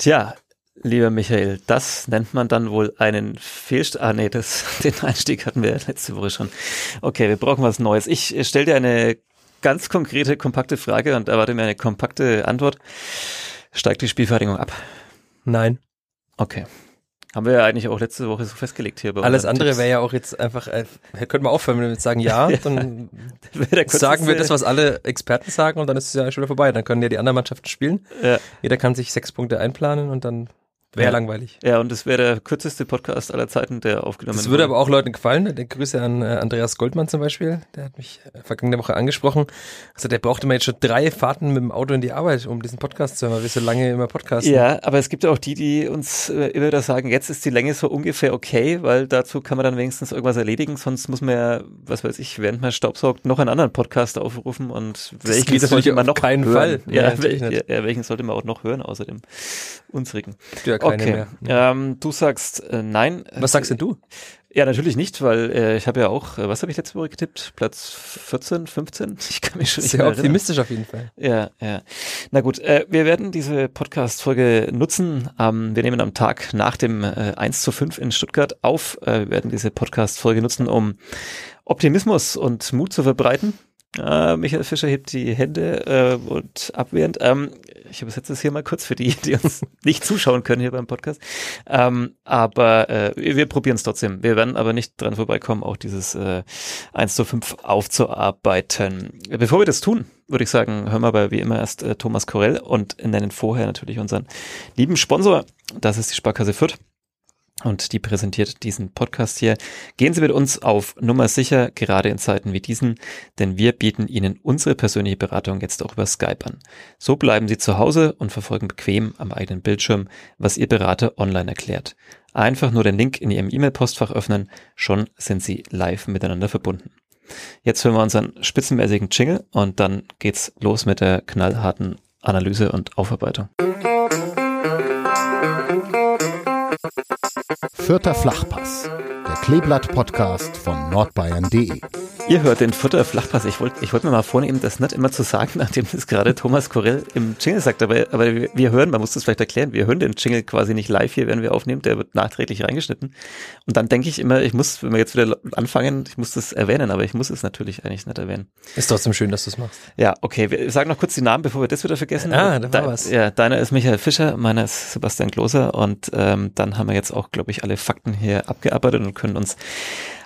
Tja, lieber Michael, das nennt man dann wohl einen Fehlstart. Ah, nee, das, den Einstieg hatten wir letzte Woche schon. Okay, wir brauchen was Neues. Ich stelle dir eine ganz konkrete, kompakte Frage und erwarte mir eine kompakte Antwort. Steigt die Spielvereinigung ab? Nein. Okay. Haben wir ja eigentlich auch letzte Woche so festgelegt hier. Bei Alles andere wäre ja auch jetzt einfach, äh, könnten wir aufhören, wenn wir sagen ja, dann sagen wir das, was alle Experten sagen und dann ist es ja schon wieder vorbei. Dann können ja die anderen Mannschaften spielen. Ja. Jeder kann sich sechs Punkte einplanen und dann Wäre ja. langweilig. Ja, und es wäre der kürzeste Podcast aller Zeiten, der aufgenommen wird. Das würde aber auch Leuten gefallen. Der Grüße an äh, Andreas Goldmann zum Beispiel. Der hat mich äh, vergangene Woche angesprochen. Also der brauchte mal jetzt schon drei Fahrten mit dem Auto in die Arbeit, um diesen Podcast zu hören, weil wir so lange immer podcasten. Ja, aber es gibt ja auch die, die uns äh, immer wieder sagen, jetzt ist die Länge so ungefähr okay, weil dazu kann man dann wenigstens irgendwas erledigen. Sonst muss man ja, was weiß ich, während man staubsaugt, noch einen anderen Podcast aufrufen und das welchen sollte man noch keinen hören? Fall. Ja, ja, welchen, ja, welchen sollte man auch noch hören außer dem unsrigen. Ja, keine okay. mehr. Ähm, du sagst äh, nein. Was sagst denn du? Ja, natürlich nicht, weil äh, ich habe ja auch, äh, was habe ich letzte Woche getippt? Platz 14, 15? Ich kann mich schon nicht Sehr optimistisch auf jeden Fall. Ja, ja. Na gut, äh, wir werden diese Podcast-Folge nutzen. Ähm, wir nehmen am Tag nach dem äh, 1 zu 5 in Stuttgart auf. Äh, wir werden diese Podcast-Folge nutzen, um Optimismus und Mut zu verbreiten. Äh, Michael Fischer hebt die Hände äh, und abwehrend. Ähm, ich übersetze es hier mal kurz für die, die uns nicht zuschauen können hier beim Podcast. Ähm, aber äh, wir probieren es trotzdem. Wir werden aber nicht dran vorbeikommen, auch dieses äh, 1 zu 5 aufzuarbeiten. Bevor wir das tun, würde ich sagen, hören wir aber wie immer erst äh, Thomas Korell und nennen vorher natürlich unseren lieben Sponsor. Das ist die Sparkasse Fürth und die präsentiert diesen Podcast hier. Gehen Sie mit uns auf Nummer sicher, gerade in Zeiten wie diesen, denn wir bieten Ihnen unsere persönliche Beratung jetzt auch über Skype an. So bleiben Sie zu Hause und verfolgen bequem am eigenen Bildschirm, was Ihr Berater online erklärt. Einfach nur den Link in Ihrem E-Mail-Postfach öffnen, schon sind Sie live miteinander verbunden. Jetzt hören wir unseren spitzenmäßigen Jingle und dann geht's los mit der knallharten Analyse und Aufarbeitung. Vierter Flachpass, der Kleeblatt-Podcast von nordbayern.de. Ihr hört den Vierter Flachpass. Ich wollte ich wollt mir mal vornehmen, das nicht immer zu sagen, nachdem das gerade Thomas Korell im Jingle sagt. Aber, aber wir hören, man muss das vielleicht erklären, wir hören den Jingle quasi nicht live hier, wenn wir aufnehmen. Der wird nachträglich reingeschnitten. Und dann denke ich immer, ich muss, wenn wir jetzt wieder anfangen, ich muss das erwähnen, aber ich muss es natürlich eigentlich nicht erwähnen. Ist trotzdem schön, dass du es machst. Ja, okay. Wir sagen noch kurz die Namen, bevor wir das wieder vergessen. Ah, da war was. Ja, deiner ist Michael Fischer, meiner ist Sebastian Gloser und ähm, dann haben wir jetzt auch, glaube ich, alle Fakten hier abgearbeitet und können uns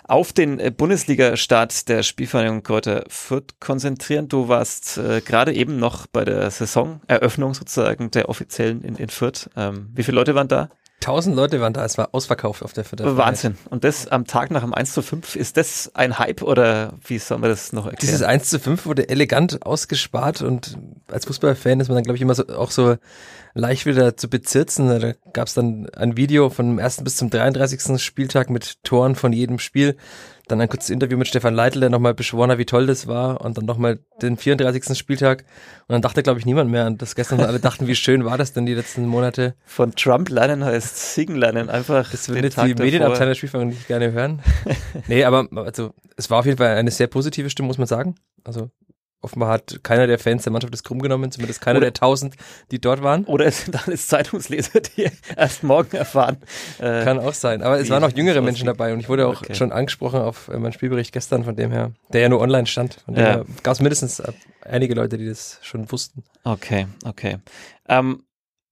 auf den äh, Bundesliga-Start der Spielvereinigung Kräuter Fürth konzentrieren. Du warst äh, gerade eben noch bei der Saisoneröffnung sozusagen der offiziellen in, in Fürth. Ähm, wie viele Leute waren da? Tausend Leute waren da, es war ausverkauft auf der Fürther. Wahnsinn. Und das am Tag nach dem 1 zu 5, ist das ein Hype oder wie soll man das noch erklären? Dieses 1 zu 5 wurde elegant ausgespart und als Fußballfan ist man dann, glaube ich, immer so, auch so leicht wieder zu bezirzen. Da gab es dann ein Video von dem ersten bis zum 33. Spieltag mit Toren von jedem Spiel. Dann ein kurzes Interview mit Stefan Leitl, der nochmal beschworen hat, wie toll das war. Und dann nochmal den 34. Spieltag. Und dann dachte, glaube ich, niemand mehr an das gestern. alle dachten, wie schön war das denn die letzten Monate. Von Trump lernen heißt Siegen lernen. Einfach. Das würden jetzt die Medienabteilung der Spielfang nicht gerne hören. nee, aber also es war auf jeden Fall eine sehr positive Stimme, muss man sagen. Also Offenbar hat keiner der Fans der Mannschaft das krumm genommen, zumindest keiner oder, der tausend, die dort waren. Oder es sind alles Zeitungsleser, die erst morgen erfahren. Äh, Kann auch sein. Aber es waren auch jüngere Menschen dabei und ich wurde auch okay. schon angesprochen auf äh, meinen Spielbericht gestern, von dem her, der ja nur online stand. Von dem ja. gab es mindestens äh, einige Leute, die das schon wussten. Okay, okay. Ähm,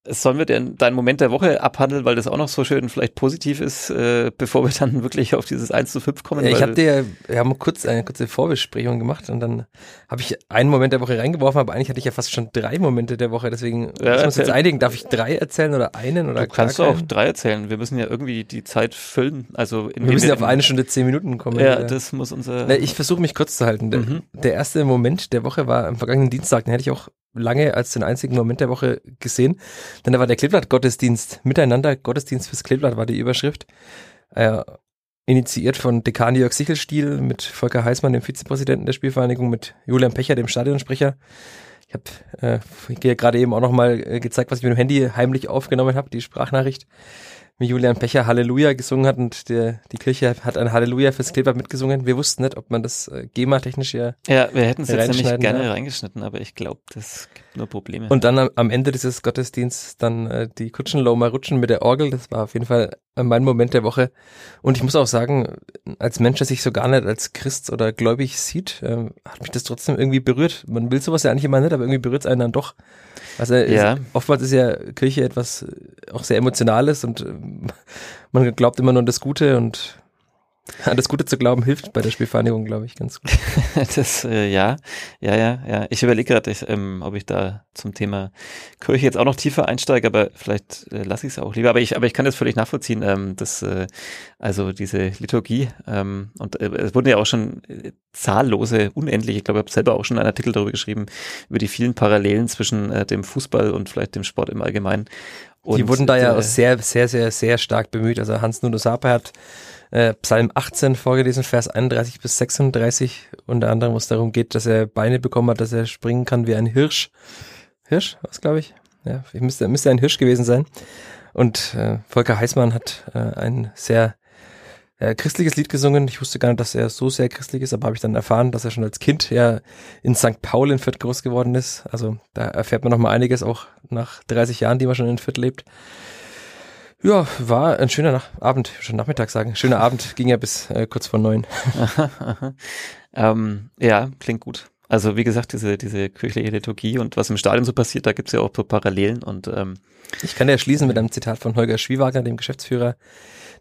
Sollen wir denn deinen Moment der Woche abhandeln, weil das auch noch so schön vielleicht positiv ist, äh, bevor wir dann wirklich auf dieses 1 zu 5 kommen? Ja, ich habe dir, wir haben kurz eine kurze Vorbesprechung gemacht und dann habe ich einen Moment der Woche reingeworfen, aber eigentlich hatte ich ja fast schon drei Momente der Woche, deswegen ja, müssen wir uns jetzt einigen. Darf ich drei erzählen oder einen oder Du kannst auch drei erzählen. Wir müssen ja irgendwie die Zeit füllen. Also wir müssen ja auf eine Stunde zehn Minuten kommen. Ja, ja. das muss unser. Na, ich versuche mich kurz zu halten. Der, mhm. der erste Moment der Woche war am vergangenen Dienstag, den hätte ich auch lange als den einzigen Moment der Woche gesehen. Denn da war der Kleeblatt-Gottesdienst, Miteinander Gottesdienst fürs Kleeblatt war die Überschrift. Äh, initiiert von Dekan Jörg Sichelstiel mit Volker Heißmann, dem Vizepräsidenten der Spielvereinigung, mit Julian Pecher, dem Stadionsprecher. Ich habe äh, gerade eben auch nochmal äh, gezeigt, was ich mit dem Handy heimlich aufgenommen habe, die Sprachnachricht. Wie Julian Pecher Halleluja gesungen hat und der, die Kirche hat ein Halleluja fürs Kleeblatt mitgesungen. Wir wussten nicht, ob man das äh, GEMA-technisch ja Ja, wir hätten es jetzt nämlich gerne ja. reingeschnitten, aber ich glaube, das gibt nur Probleme. Und dann am, am Ende dieses Gottesdienstes dann äh, die Kutschenlow mal rutschen mit der Orgel. Das war auf jeden Fall mein Moment der Woche. Und ich muss auch sagen, als Mensch, der sich so gar nicht als Christ oder gläubig sieht, ähm, hat mich das trotzdem irgendwie berührt. Man will sowas ja eigentlich immer nicht, aber irgendwie berührt es einen dann doch. Also Ja. es, oftmals ist ja Kirche etwas äh, auch sehr Emotionales und ähm, man glaubt immer nur an das Gute und an das Gute zu glauben hilft bei der Spielvereinigung, glaube ich, ganz gut. Das, äh, ja, ja, ja, ja. Ich überlege gerade, ähm, ob ich da zum Thema Kirche jetzt auch noch tiefer einsteige, aber vielleicht äh, lasse ich es auch lieber. Aber ich, aber ich kann das völlig nachvollziehen, ähm, dass äh, also diese Liturgie ähm, und äh, es wurden ja auch schon äh, zahllose, unendlich. Ich glaube, ich habe selber auch schon einen Artikel darüber geschrieben über die vielen Parallelen zwischen äh, dem Fußball und vielleicht dem Sport im Allgemeinen. Und, die wurden da ja äh, auch sehr, sehr, sehr, sehr stark bemüht. Also Hans Nuno Sapa hat äh, Psalm 18 vorgelesen, Vers 31 bis 36, unter anderem, wo es darum geht, dass er Beine bekommen hat, dass er springen kann wie ein Hirsch. Hirsch, was glaube ich? Ja, ich müsste, müsste ein Hirsch gewesen sein. Und äh, Volker Heißmann hat äh, ein sehr äh, christliches Lied gesungen. Ich wusste gar nicht, dass er so sehr christlich ist, aber habe ich dann erfahren, dass er schon als Kind ja in St. Paul in Fürth groß geworden ist. Also da erfährt man noch mal einiges, auch nach 30 Jahren, die man schon in Fürth lebt. Ja, war ein schöner Nach Abend, schon Nachmittag sagen. Schöner Abend, ging ja bis äh, kurz vor neun. Ähm, ja, klingt gut. Also wie gesagt, diese, diese kirchliche Liturgie und was im Stadion so passiert, da gibt's ja auch so Parallelen und ähm, Ich kann ja schließen mit einem Zitat von Holger Schwiewagner, dem Geschäftsführer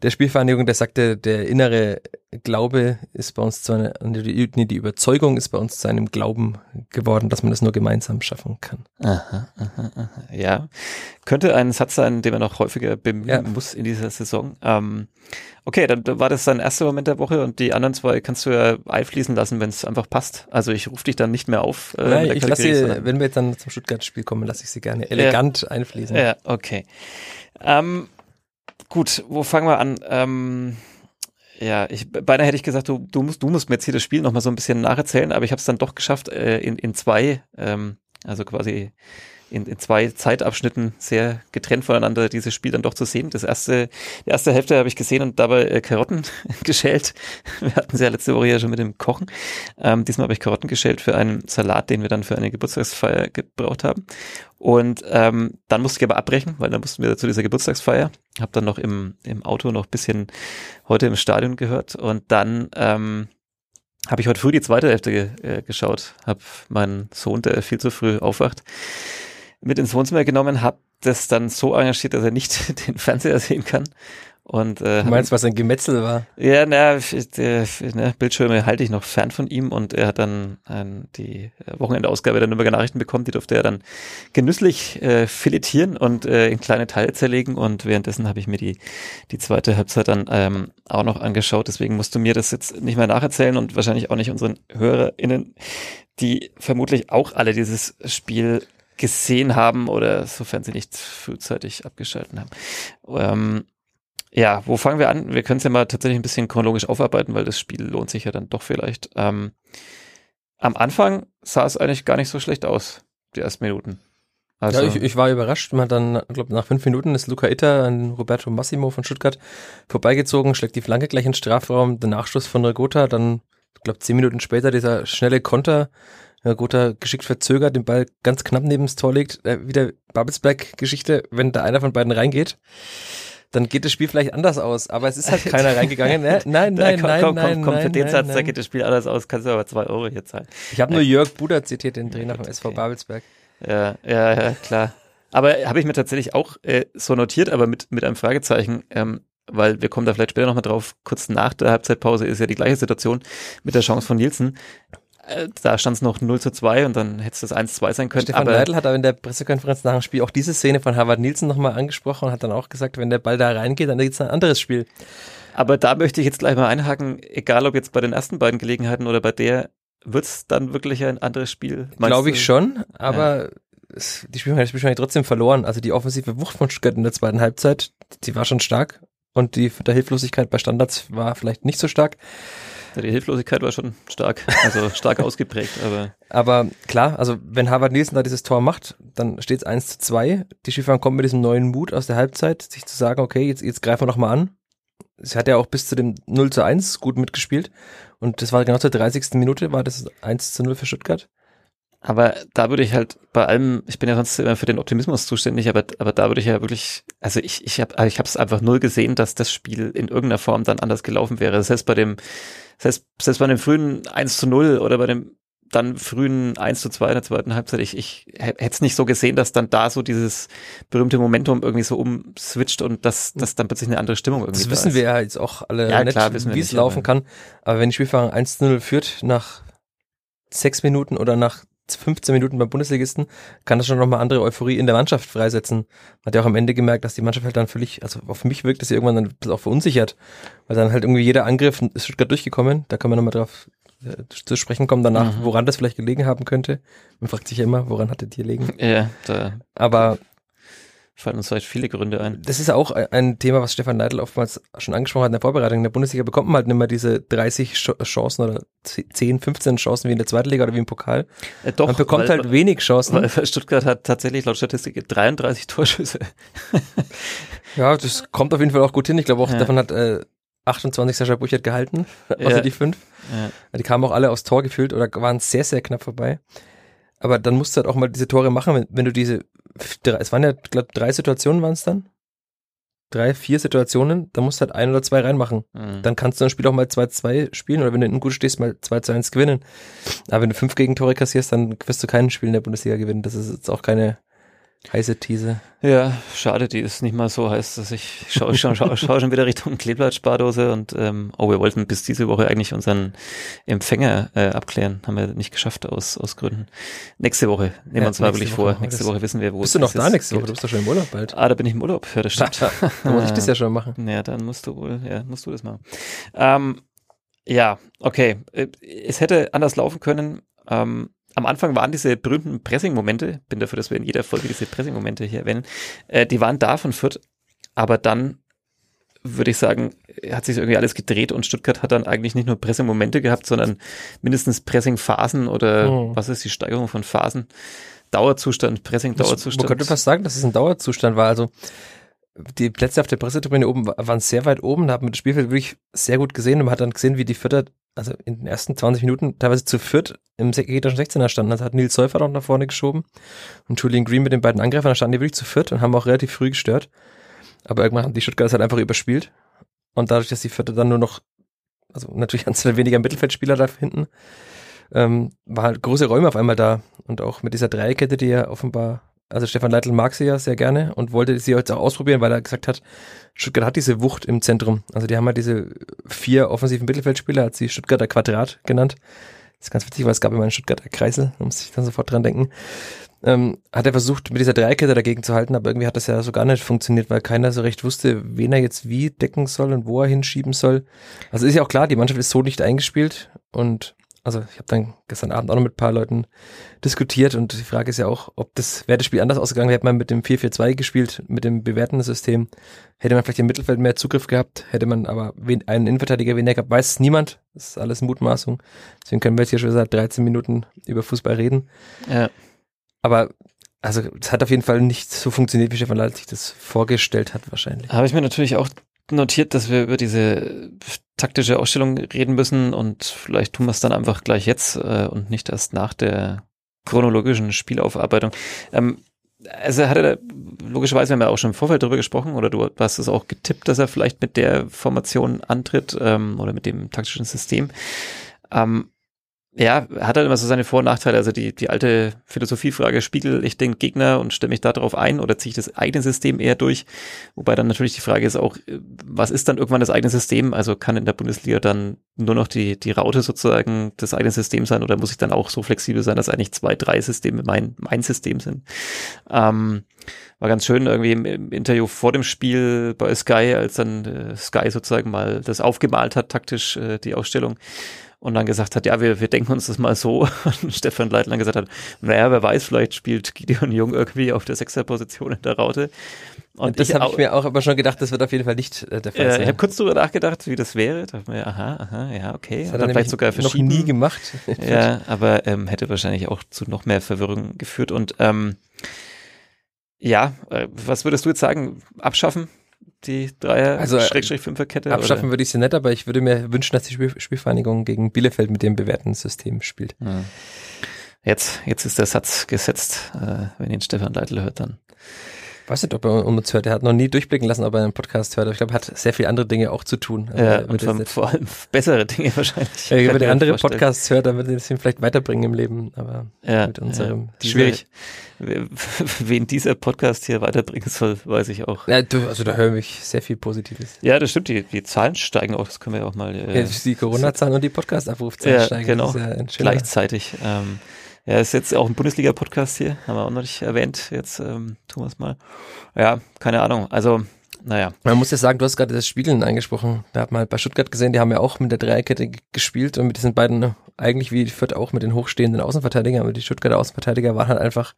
der Spielvereinigung, der sagte, der innere Glaube ist bei uns zu einer, die, die Überzeugung ist bei uns zu einem Glauben geworden, dass man das nur gemeinsam schaffen kann. aha, aha, aha, ja, könnte ein Satz sein, den man noch häufiger bemühen Ja. muss in dieser Saison. Ähm, okay, dann war das dein erster Moment der Woche und die anderen zwei kannst du ja einfließen lassen, wenn es einfach passt. Also ich rufe dich dann nicht mehr auf. äh, Nein, ich lasse wenn wir jetzt dann zum Stuttgart-Spiel kommen, lasse ich sie gerne elegant einfließen. Ja, okay. Ähm, gut, wo fangen wir an? Ähm, ja, ich, beinahe hätte ich gesagt, du, du, musst, du musst mir jetzt hier das Spiel noch mal so ein bisschen nacherzählen, aber ich habe es dann doch geschafft, äh, in, in zwei, ähm, also quasi in, in zwei Zeitabschnitten sehr getrennt voneinander dieses Spiel dann doch zu sehen. Das erste, die erste Hälfte habe ich gesehen und dabei äh, Karotten geschält. Wir hatten sie ja letzte Woche ja schon mit dem Kochen. Ähm, diesmal habe ich Karotten geschält für einen Salat, den wir dann für eine Geburtstagsfeier gebraucht haben. Und ähm, dann musste ich aber abbrechen, weil dann mussten wir zu dieser Geburtstagsfeier. Habe dann noch im, im Auto noch bisschen heute im Stadion gehört und dann ähm, habe ich heute früh die zweite Hälfte ge äh, geschaut. Habe meinen Sohn, der viel zu früh aufwacht, mit ins Wohnzimmer genommen, habe das dann so engagiert, dass er nicht den Fernseher sehen kann. Und äh, Du meinst, was ein Gemetzel war? ja, na, der, ne, Bildschirme halte ich noch fern von ihm und er hat dann ein, die Wochenendausgabe der Nürnberger Nachrichten bekommen, die durfte er dann genüsslich äh, filetieren und äh, in kleine Teile zerlegen und währenddessen habe ich mir die, die zweite Halbzeit dann ähm, auch noch angeschaut, deswegen musst du mir das jetzt nicht mehr nacherzählen und wahrscheinlich auch nicht unseren HörerInnen, die vermutlich auch alle dieses Spiel gesehen haben oder sofern sie nicht frühzeitig abgeschalten haben. Ähm, ja, wo fangen wir an? Wir können es ja mal tatsächlich ein bisschen chronologisch aufarbeiten, weil das Spiel lohnt sich ja dann doch vielleicht. Ähm, am Anfang sah es eigentlich gar nicht so schlecht aus, die ersten Minuten. Also, ja, ich, ich war überrascht. Man hat dann, glaube nach fünf Minuten ist Luca Itter an Roberto Massimo von Stuttgart vorbeigezogen, schlägt die Flanke gleich in den Strafraum, der Nachschuss von Regota, dann, ich glaube zehn Minuten später dieser schnelle Konter. Regota geschickt verzögert, den Ball ganz knapp neben das Tor legt. Äh, wieder Babelsberg-Geschichte, wenn da einer von beiden reingeht, dann geht das Spiel vielleicht anders aus. Aber es ist halt keiner reingegangen. Äh, Nein, Da- nein, komm, nein, komm, nein, komm, komm, nein, für den nein, Satz, da nein. geht das Spiel anders aus, kannst du aber zwei Euro hier zahlen. Ich habe nur Jörg Buder zitiert, den Trainer vom SV okay. Babelsberg. Ja, ja, ja, klar. Aber habe ich mir tatsächlich auch äh, so notiert, aber mit, mit einem Fragezeichen, ähm, weil wir kommen da vielleicht später nochmal drauf, kurz nach der Halbzeitpause ist ja die gleiche Situation mit der Chance von Nielsen. Äh, da stand es noch 0 zu 2 und dann hätte es das 1-2 sein können. Stefan aber Neidl hat aber in der Pressekonferenz nach dem Spiel auch diese Szene von Harvard Nielsen nochmal angesprochen und hat dann auch gesagt, wenn der Ball da reingeht, dann gibt es ein anderes Spiel. Aber da möchte ich jetzt gleich mal einhaken, egal ob jetzt bei den ersten beiden Gelegenheiten oder bei der, wird's dann wirklich ein anderes Spiel? Glaube ich schon, aber es, die Spielmannschaft hat wahrscheinlich trotzdem verloren. Also die offensive Wucht von Stuttgart in der zweiten Halbzeit, die war schon stark und die der Hilflosigkeit bei Standards war vielleicht nicht so stark. Die Hilflosigkeit war schon stark, also stark ausgeprägt, aber. Aber klar, also wenn Harvard Nielsen da dieses Tor macht, dann steht es 1 zu 2. Die Skifahrer kommen mit diesem neuen Mut aus der Halbzeit, sich zu sagen, okay, jetzt, jetzt greifen wir nochmal an. Sie hat ja auch bis zu dem 0 zu 1 gut mitgespielt. Und das war genau zur 30. Minute, war das 1 zu 0 für Stuttgart. Aber da würde ich halt bei allem, ich bin ja sonst immer für den Optimismus zuständig, aber, aber da würde ich ja wirklich, also ich, ich habe ich es einfach null gesehen, dass das Spiel in irgendeiner Form dann anders gelaufen wäre. Heißt bei dem, heißt, selbst bei dem frühen 1 zu 0 oder bei dem dann frühen 1 zu 2 in der zweiten Halbzeit, ich, ich hätte es nicht so gesehen, dass dann da so dieses berühmte Momentum irgendwie so umswitcht und dass, dass dann plötzlich eine andere Stimmung irgendwie Das da wissen ist. wir ja jetzt auch alle Ja, nicht, klar, wie es laufen aber- kann. Aber wenn die Spielfahrer 1 zu 0 führt nach sechs Minuten oder nach 15 Minuten beim Bundesligisten, kann das schon nochmal andere Euphorie in der Mannschaft freisetzen. Man hat ja auch am Ende gemerkt, dass die Mannschaft halt dann völlig, also auf mich wirkt, dass sie irgendwann dann auch verunsichert, weil dann halt irgendwie jeder Angriff ist Stuttgart durchgekommen. Da können wir nochmal drauf äh, zu sprechen kommen danach, Mhm. woran das vielleicht gelegen haben könnte. Man fragt sich ja immer, woran hat das hier gelegen? Ja, da Aber fallen uns vielleicht viele Gründe ein. das ist auch ein Thema, was Stefan Neidl oftmals schon angesprochen hat in der Vorbereitung. In der Bundesliga bekommt man halt nicht mehr diese 30 Sch- Chancen oder 10, 15 Chancen wie in der zweiten Liga oder wie im Pokal. Äh, doch, man bekommt weil, halt wenig Chancen. weil Stuttgart hat tatsächlich laut Statistik 33 Torschüsse. ja, das kommt auf jeden Fall auch gut hin. Ich glaube auch, Ja. davon hat äh, 28 Sascha Burchert gehalten, außer Ja. die fünf. Ja. Die kamen auch alle aufs Tor gefühlt oder waren sehr, sehr knapp vorbei. Aber dann musst du halt auch mal diese Tore machen, wenn, wenn du diese, es waren ja, glaube drei Situationen waren es dann. Drei, vier Situationen, da musst du halt ein oder zwei reinmachen. Mhm. Dann kannst du ein Spiel auch mal 2-2 spielen oder wenn du hinten gut stehst, mal 2-1 gewinnen. Aber wenn du fünf Gegentore kassierst, dann wirst du kein Spiel in der Bundesliga gewinnen. Das ist jetzt auch keine heiße These. Ja, schade, die ist nicht mal so heiß, dass ich schaue schau, schau, schau schon wieder Richtung Kleeblatt-Spardose und ähm, oh, wir wollten bis diese Woche eigentlich unseren Empfänger äh, abklären, haben wir nicht geschafft aus, aus Gründen. Nächste Woche nehmen wir Ja, uns mal wirklich vor. wir Nächste. Woche wissen wir, wo Bist du noch da nächste Woche? Du bist doch schon im Urlaub bald. Ah, da bin ich im Urlaub, ja, das stimmt. Dann muss ich das ja schon machen. Ja, dann musst du wohl, ja, musst du das machen. Ähm, ja, okay. Äh, Es hätte anders laufen können. Ähm, am Anfang waren diese berühmten Pressing-Momente, bin dafür, dass wir in jeder Folge diese Pressing-Momente hier erwähnen, äh, die waren da von Fürth, aber dann würde ich sagen, hat sich irgendwie alles gedreht und Stuttgart hat dann eigentlich nicht nur Pressing-Momente gehabt, sondern mindestens Pressing-Phasen oder Mhm. was ist die Steigerung von Phasen? Dauerzustand, Pressing-Dauerzustand. Man könnte fast sagen, dass es ein Dauerzustand war. Also die Plätze auf der Pressetribüne oben wa- waren sehr weit oben, da hat man das Spielfeld wirklich sehr gut gesehen und man hat dann gesehen, wie die Vierter, also in den ersten 20 Minuten teilweise zu viert im gegnerischen 16er standen. Also hat Nils Säufer noch nach vorne geschoben und Julian Green mit den beiden Angreifern, da standen die wirklich zu viert und haben auch relativ früh gestört. Aber irgendwann haben die Stuttgarter halt einfach überspielt und dadurch, dass die Vierter dann nur noch, also natürlich ein zwei weniger Mittelfeldspieler da hinten, ähm, war halt große Räume auf einmal da und auch mit dieser Dreierkette, die ja offenbar also Stefan Leitl mag sie ja sehr gerne und wollte sie jetzt auch ausprobieren, weil er gesagt hat, Stuttgart hat diese Wucht im Zentrum. Also die haben halt diese vier offensiven Mittelfeldspieler, hat sie Stuttgarter Quadrat genannt. Das ist ganz witzig, weil es gab immer einen Stuttgarter Kreisel, da muss ich dann sofort dran denken. Ähm, hat er versucht, mit dieser Dreierkette dagegen zu halten, aber irgendwie hat das ja so gar nicht funktioniert, weil keiner so recht wusste, wen er jetzt wie decken soll und wo er hinschieben soll. Also ist ja auch klar, die Mannschaft ist so nicht eingespielt und also ich habe dann gestern Abend auch noch mit ein paar Leuten diskutiert und die Frage ist ja auch, ob das, wäre das Spiel anders ausgegangen, hätte man mit dem 4-4-2 gespielt, mit dem bewährten System, hätte man vielleicht im Mittelfeld mehr Zugriff gehabt, hätte man aber wen, einen Innenverteidiger weniger gehabt, weiß es niemand, das ist alles Mutmaßung, deswegen können wir jetzt hier schon seit 13 Minuten über Fußball reden, Ja. aber also es hat auf jeden Fall nicht so funktioniert, wie Stefan Leitl sich das vorgestellt hat wahrscheinlich. Habe ich mir natürlich auch notiert, dass wir über diese taktische Ausstellung reden müssen und vielleicht tun wir es dann einfach gleich jetzt äh, und nicht erst nach der chronologischen Spielaufarbeitung. Ähm, also er hatte logischerweise, wir haben ja auch schon im Vorfeld darüber gesprochen, oder du hast es auch getippt, dass er vielleicht mit der Formation antritt ähm, oder mit dem taktischen System. Ähm, ja, hat halt immer so seine Vor- und Nachteile. Also die, die alte Philosophiefrage, spiegel ich den Gegner und stelle mich da drauf ein oder ziehe ich das eigene System eher durch? Wobei dann natürlich die Frage ist auch, äh, was ist dann irgendwann das eigene System? Also kann in der Bundesliga dann nur noch die, die Raute sozusagen das eigene System sein oder muss ich dann auch so flexibel sein, dass eigentlich zwei, drei Systeme mein, mein System sind? Ähm, war ganz schön irgendwie im, im Interview vor dem Spiel bei Sky, als dann äh, Sky sozusagen mal das aufgemalt hat, taktisch äh, die Ausstellung und dann gesagt hat, ja, wir, wir denken uns das mal so. Und Stefan Leitl dann gesagt hat, naja, wer weiß, vielleicht spielt Gideon Jung irgendwie auf der Sechserposition in der Raute. Und das habe ich mir auch aber schon gedacht, das wird auf jeden Fall nicht äh, der Fall äh, sein. Ich habe kurz darüber nachgedacht, wie das wäre. Dachte mir, aha, aha, ja, okay. das hat er vielleicht sogar noch nie gemacht. Ja, aber ähm, hätte wahrscheinlich auch zu noch mehr Verwirrung geführt. Und ähm, ja, äh, was würdest du jetzt sagen? Abschaffen? Die Dreier, Also, äh, Schrägstrich Fünferkette? Abschaffen oder? würde ich sie nicht, aber ich würde mir wünschen, dass die Spiel Spielvereinigung gegen Bielefeld mit dem bewährten System spielt. Hm. Jetzt, jetzt ist der Satz gesetzt. Äh, wenn ihn Stefan Leitl hört, dann. Weiß nicht, ob er uns hört. Er hat noch nie durchblicken lassen, ob er einen Podcast hört. Aber ich glaube, er hat sehr viele andere Dinge auch zu tun. Also Ja, und vor, vor allem bessere Dinge wahrscheinlich. nicht- Wenn er andere vorstellen. Podcasts hört, dann wird er es ihm vielleicht weiterbringen im Leben. Aber ja, mit unserem ja. schwierig. Wen dieser Podcast hier weiterbringen soll, weiß ich auch. Ja, du, also da höre ich sehr viel Positives. Ja, das stimmt, die, die Zahlen steigen auch, das können wir ja auch mal äh, Ja, die Corona-Zahlen und die Podcast-Abrufzahlen Ja, steigen. genau. Ja gleichzeitig. Ähm, ja, ist jetzt auch ein Bundesliga-Podcast hier, haben wir auch noch nicht erwähnt. Jetzt ähm, tun wir es mal. Ja, keine Ahnung. Also, naja. Man muss ja sagen, du hast gerade das Spielen angesprochen. Wir haben mal bei Stuttgart gesehen, die haben ja auch mit der Dreierkette gespielt und mit diesen beiden, ne, eigentlich wie Fürth auch mit den hochstehenden Außenverteidigern, aber die Stuttgarter Außenverteidiger waren halt einfach,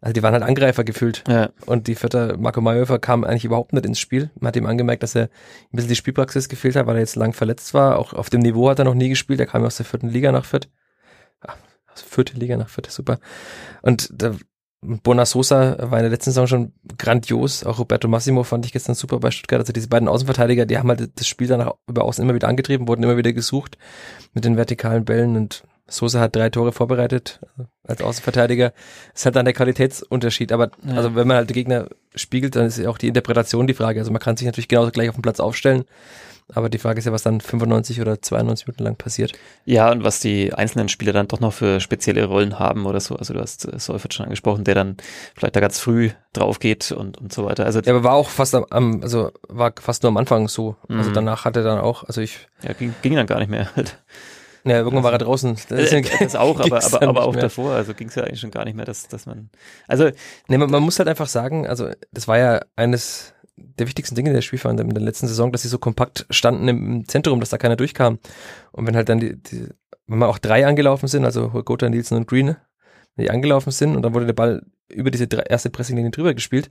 also die waren halt Angreifer gefühlt. Ja, Und die Vierter, Marco Mayhofer kam eigentlich überhaupt nicht ins Spiel. Man hat ihm angemerkt, dass er ein bisschen die Spielpraxis gefehlt hat, weil er jetzt lang verletzt war. Auch auf dem Niveau hat er noch nie gespielt. Er kam ja aus der vierten Liga nach Fürth. Vierten Liga nach Fürth, super. Und da, Bona Sosa war in der letzten Saison schon grandios. Auch Roberto Massimo fand ich gestern super bei Stuttgart. Also diese beiden Außenverteidiger, die haben halt das Spiel danach über außen immer wieder angetrieben, wurden immer wieder gesucht mit den vertikalen Bällen und Sosa hat drei Tore vorbereitet äh, als Außenverteidiger. ist halt dann der Qualitätsunterschied. Aber Ja. also wenn man halt die Gegner spiegelt, dann ist ja auch die Interpretation die Frage. Also man kann sich natürlich genauso gleich auf dem Platz aufstellen. Aber die Frage ist ja, was dann 95 oder 92 Minuten lang passiert. ja, und was die einzelnen Spieler dann doch noch für spezielle Rollen haben oder so. Also du hast äh, Seufert schon angesprochen, der dann vielleicht da ganz früh drauf geht und, und so weiter. Also Ja, aber war auch fast am, also war fast nur am Anfang so. Also Mhm. danach hat er dann auch, also ich, ja, ging, ging dann gar nicht mehr halt. ja, irgendwann war er draußen. Das, ist ja- Äh, das auch, aber, aber, aber auch mehr. davor. Also ging es ja eigentlich schon gar nicht mehr, dass, dass man. Also Nee, man, man muss halt einfach sagen, also das war ja eines der wichtigsten Dinge der Spielvereine in der letzten Saison, dass sie so kompakt standen im Zentrum, dass da keiner durchkam. Und wenn halt dann die, die wenn mal auch drei angelaufen sind, also Gotha, Nielsen und Green, wenn die angelaufen sind und dann wurde der Ball über diese erste Pressinglinie drüber gespielt,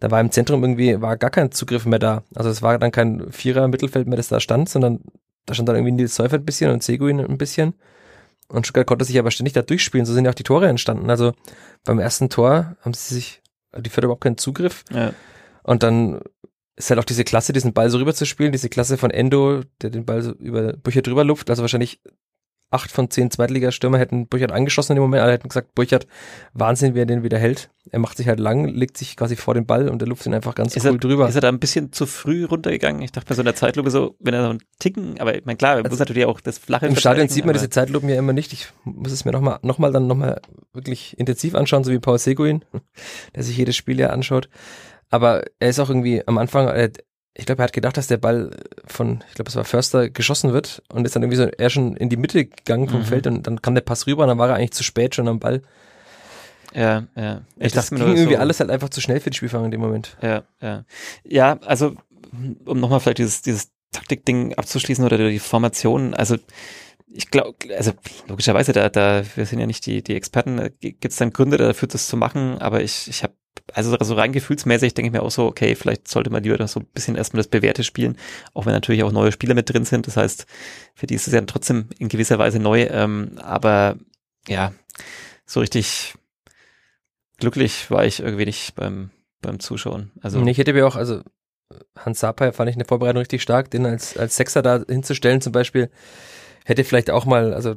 da war im Zentrum irgendwie, war gar kein Zugriff mehr da. Also es war dann kein Vierer Mittelfeld mehr, das da stand, sondern da stand dann irgendwie Nils Seufert ein bisschen und Seguin ein bisschen. Und Stuttgart konnte sich aber ständig da durchspielen, so sind ja auch die Tore entstanden. Also beim ersten Tor haben sie sich, die Vierter überhaupt keinen Zugriff. ja, Und dann ist halt auch diese Klasse, diesen Ball so rüber zu spielen, diese Klasse von Endo, der den Ball so über Burchard drüber luft. Also wahrscheinlich acht von zehn Zweitligastürmer hätten Burchard angeschossen in dem Moment. Alle hätten gesagt, Burchard, Wahnsinn, wie er den wieder hält. Er macht sich halt lang, legt sich quasi vor den Ball und der luft ihn einfach ganz Ist cool er, drüber. ist er da ein bisschen zu früh runtergegangen? Ich dachte bei so einer Zeitlupe so, wenn er so einen Ticken, aber ich meine, klar, er muss natürlich auch das flache Also Im Stadion sieht man diese Zeitlupen ja immer nicht. Ich muss es mir nochmal noch mal dann nochmal wirklich intensiv anschauen, so wie Paul Seguin, der sich jedes Spiel ja anschaut. Aber er ist auch irgendwie am Anfang, äh, ich glaube, er hat gedacht, dass der Ball von, ich glaube, es war Förster, geschossen wird und ist dann irgendwie so, er schon in die Mitte gegangen vom Mhm. Feld und dann kam der Pass rüber und dann war er eigentlich zu spät schon am Ball. Ja, ja. Ich das dachte mir ging irgendwie so, alles halt einfach zu schnell für die Spielfahrer in dem Moment. Ja, ja. Ja, also, um nochmal vielleicht dieses, dieses Taktikding abzuschließen oder die Formation, also ich glaube, also logischerweise, da, da, wir sind ja nicht die, die Experten, gibt es dann Gründe dafür, das zu machen, aber ich, ich habe, also so rein gefühlsmäßig denke ich mir auch so, okay, vielleicht sollte man lieber so ein bisschen erstmal das Bewährte spielen, auch wenn natürlich auch neue Spieler mit drin sind. Das heißt, für die ist es ja trotzdem in gewisser Weise neu, ähm, aber ja, so richtig glücklich war ich irgendwie nicht beim, beim Zuschauen. Also ich hätte mir auch, also Hans Sapai fand ich in der Vorbereitung richtig stark, den als, als Sechser da hinzustellen zum Beispiel, hätte vielleicht auch mal, also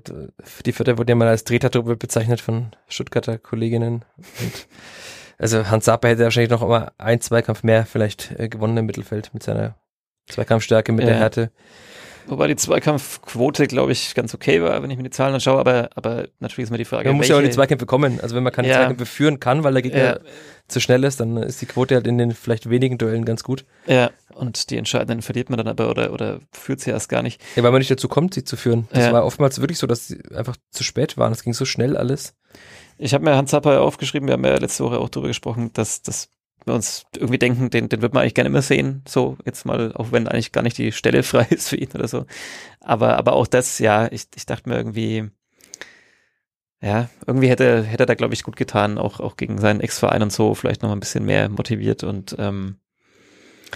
die Vierter wurde ja mal als Tretertruppe bezeichnet von Stuttgarter Kolleginnen. Und also Hans Sapai hätte wahrscheinlich noch mal ein Zweikampf mehr vielleicht äh, gewonnen im Mittelfeld mit seiner Zweikampfstärke, mit der Ja. Härte. Wobei die Zweikampfquote, glaube ich, ganz okay war, wenn ich mir die Zahlen anschaue, aber, aber natürlich ist mir die Frage, Man muss ja auch in die Zweikämpfe kommen. Also wenn man keine Ja. Zweikämpfe führen kann, weil der Gegner ja, zu schnell ist, dann ist die Quote halt in den vielleicht wenigen Duellen ganz gut. ja, und die entscheidenden verliert man dann aber oder, oder führt sie erst gar nicht. Ja, weil man nicht dazu kommt, sie zu führen. Das Ja. war oftmals wirklich so, dass sie einfach zu spät waren. Es ging so schnell alles. Ich habe mir Hans Zapper aufgeschrieben, wir haben ja letzte Woche auch drüber gesprochen, dass, dass wir uns irgendwie denken, den, den wird man eigentlich gerne immer sehen, so jetzt mal, auch wenn eigentlich gar nicht die Stelle frei ist für ihn oder so. Aber, aber auch das, ja, ich, ich dachte mir irgendwie, ja, irgendwie hätte, hätte er da, glaube ich, gut getan, auch, auch gegen seinen Ex-Verein und so, vielleicht noch ein bisschen mehr motiviert und ähm,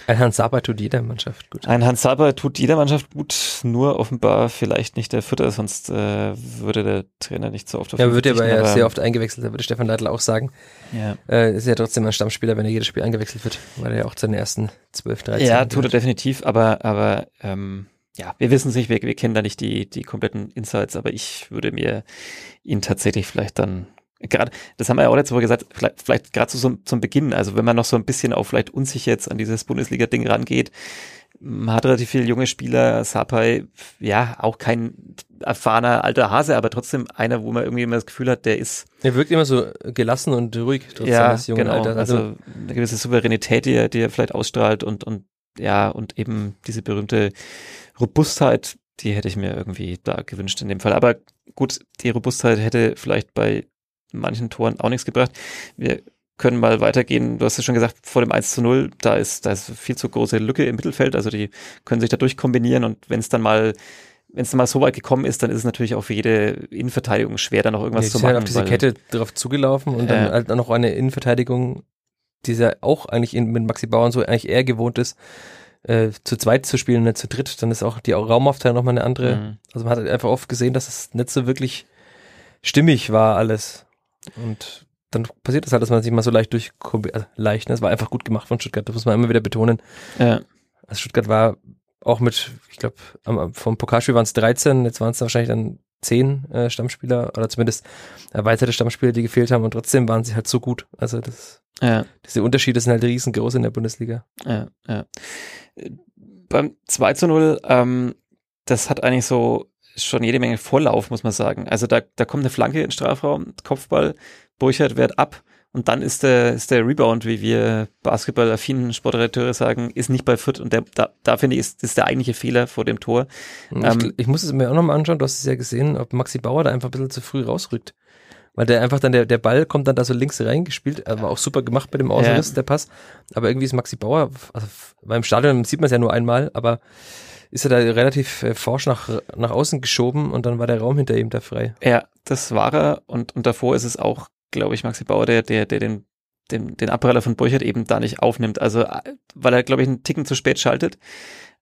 ein Hans Saber tut jeder Mannschaft gut. Ein Hans Saber tut jeder Mannschaft gut, nur offenbar vielleicht nicht der Vierter, sonst äh, würde der Trainer nicht so oft auf Ja, wird aber ja sehr oft eingewechselt, da würde Stefan Leitl auch sagen. Ja. Äh, ist ja trotzdem ein Stammspieler, wenn er jedes Spiel eingewechselt wird, weil er ja auch zu den ersten 12, 13 Ja, tut er definitiv, aber, aber ähm, ja, wir wissen es nicht, wir, wir kennen da nicht die, die kompletten Insights, aber ich würde mir ihn tatsächlich vielleicht dann gerade, das haben wir ja auch letzte Woche gesagt, vielleicht, vielleicht gerade so zum Beginn, also wenn man noch so ein bisschen auch vielleicht unsicher jetzt an dieses Bundesliga-Ding rangeht, man hat relativ viele junge Spieler, Sapai, ja, auch kein erfahrener alter Hase, aber trotzdem einer, wo man irgendwie immer das Gefühl hat, der ist. Er wirkt immer so gelassen und ruhig, trotzdem ja, des jungen genau, Alters. Also, also eine gewisse Souveränität, die er, die er vielleicht ausstrahlt und, und ja, und eben diese berühmte Robustheit, die hätte ich mir irgendwie da gewünscht in dem Fall. Aber gut, die Robustheit hätte vielleicht bei manchen Toren auch nichts gebracht. Wir können mal weitergehen. Du hast ja schon gesagt, vor dem 1 zu 0, da ist, da ist viel zu große Lücke im Mittelfeld. Also die können sich da durchkombinieren und wenn es dann mal wenn es mal so weit gekommen ist, dann ist es natürlich auch für jede Innenverteidigung schwer, da noch irgendwas ja, zu machen. Halt auf diese Kette drauf zugelaufen und dann halt noch eine Innenverteidigung, die ja auch eigentlich in, mit Maxi Bauern so eigentlich eher gewohnt ist, äh, zu zweit zu spielen, nicht zu dritt. Dann ist auch die Raumaufteilung nochmal eine andere. Mhm. Also man hat einfach oft gesehen, dass es nicht so wirklich stimmig war alles. Und dann passiert das halt, dass man sich mal so leicht durch, also leicht, ne? es war einfach gut gemacht von Stuttgart, das muss man immer wieder betonen. Ja. Also Stuttgart war auch mit, ich glaube, vom Pokalspiel waren es 13, jetzt waren es wahrscheinlich dann 10 äh, Stammspieler oder zumindest erweiterte Stammspieler, die gefehlt haben und trotzdem waren sie halt so gut. Also das, ja. diese Unterschiede sind halt riesengroß in der Bundesliga. Ja, ja. Beim 2 zu 0, ähm, das hat eigentlich so schon jede Menge Vorlauf, muss man sagen. Also da, da kommt eine Flanke in den Strafraum, Kopfball, Burchard wehrt ab und dann ist der, ist der Rebound, wie wir basketballaffinen Sportredakteure sagen, ist nicht bei Fürth und der, da, da finde ich, ist, ist der eigentliche Fehler vor dem Tor. Ich, ähm, ich muss es mir auch nochmal anschauen, du hast es ja gesehen, ob Maxi Bauer da einfach ein bisschen zu früh rausrückt. Weil der einfach dann, der, der Ball kommt dann da so links reingespielt, war auch super gemacht bei dem Außenriss, ja. der Pass. Aber irgendwie ist Maxi Bauer, also beim Stadion sieht man es ja nur einmal, aber ist er da relativ äh, forsch nach, nach außen geschoben und dann war der Raum hinter ihm da frei. Ja, das war er und, und davor ist es auch, glaube ich, Maxi Bauer, der, der, der den, den, den Abpraller von Burchert eben da nicht aufnimmt. Also, äh, weil er, glaube ich, einen Ticken zu spät schaltet.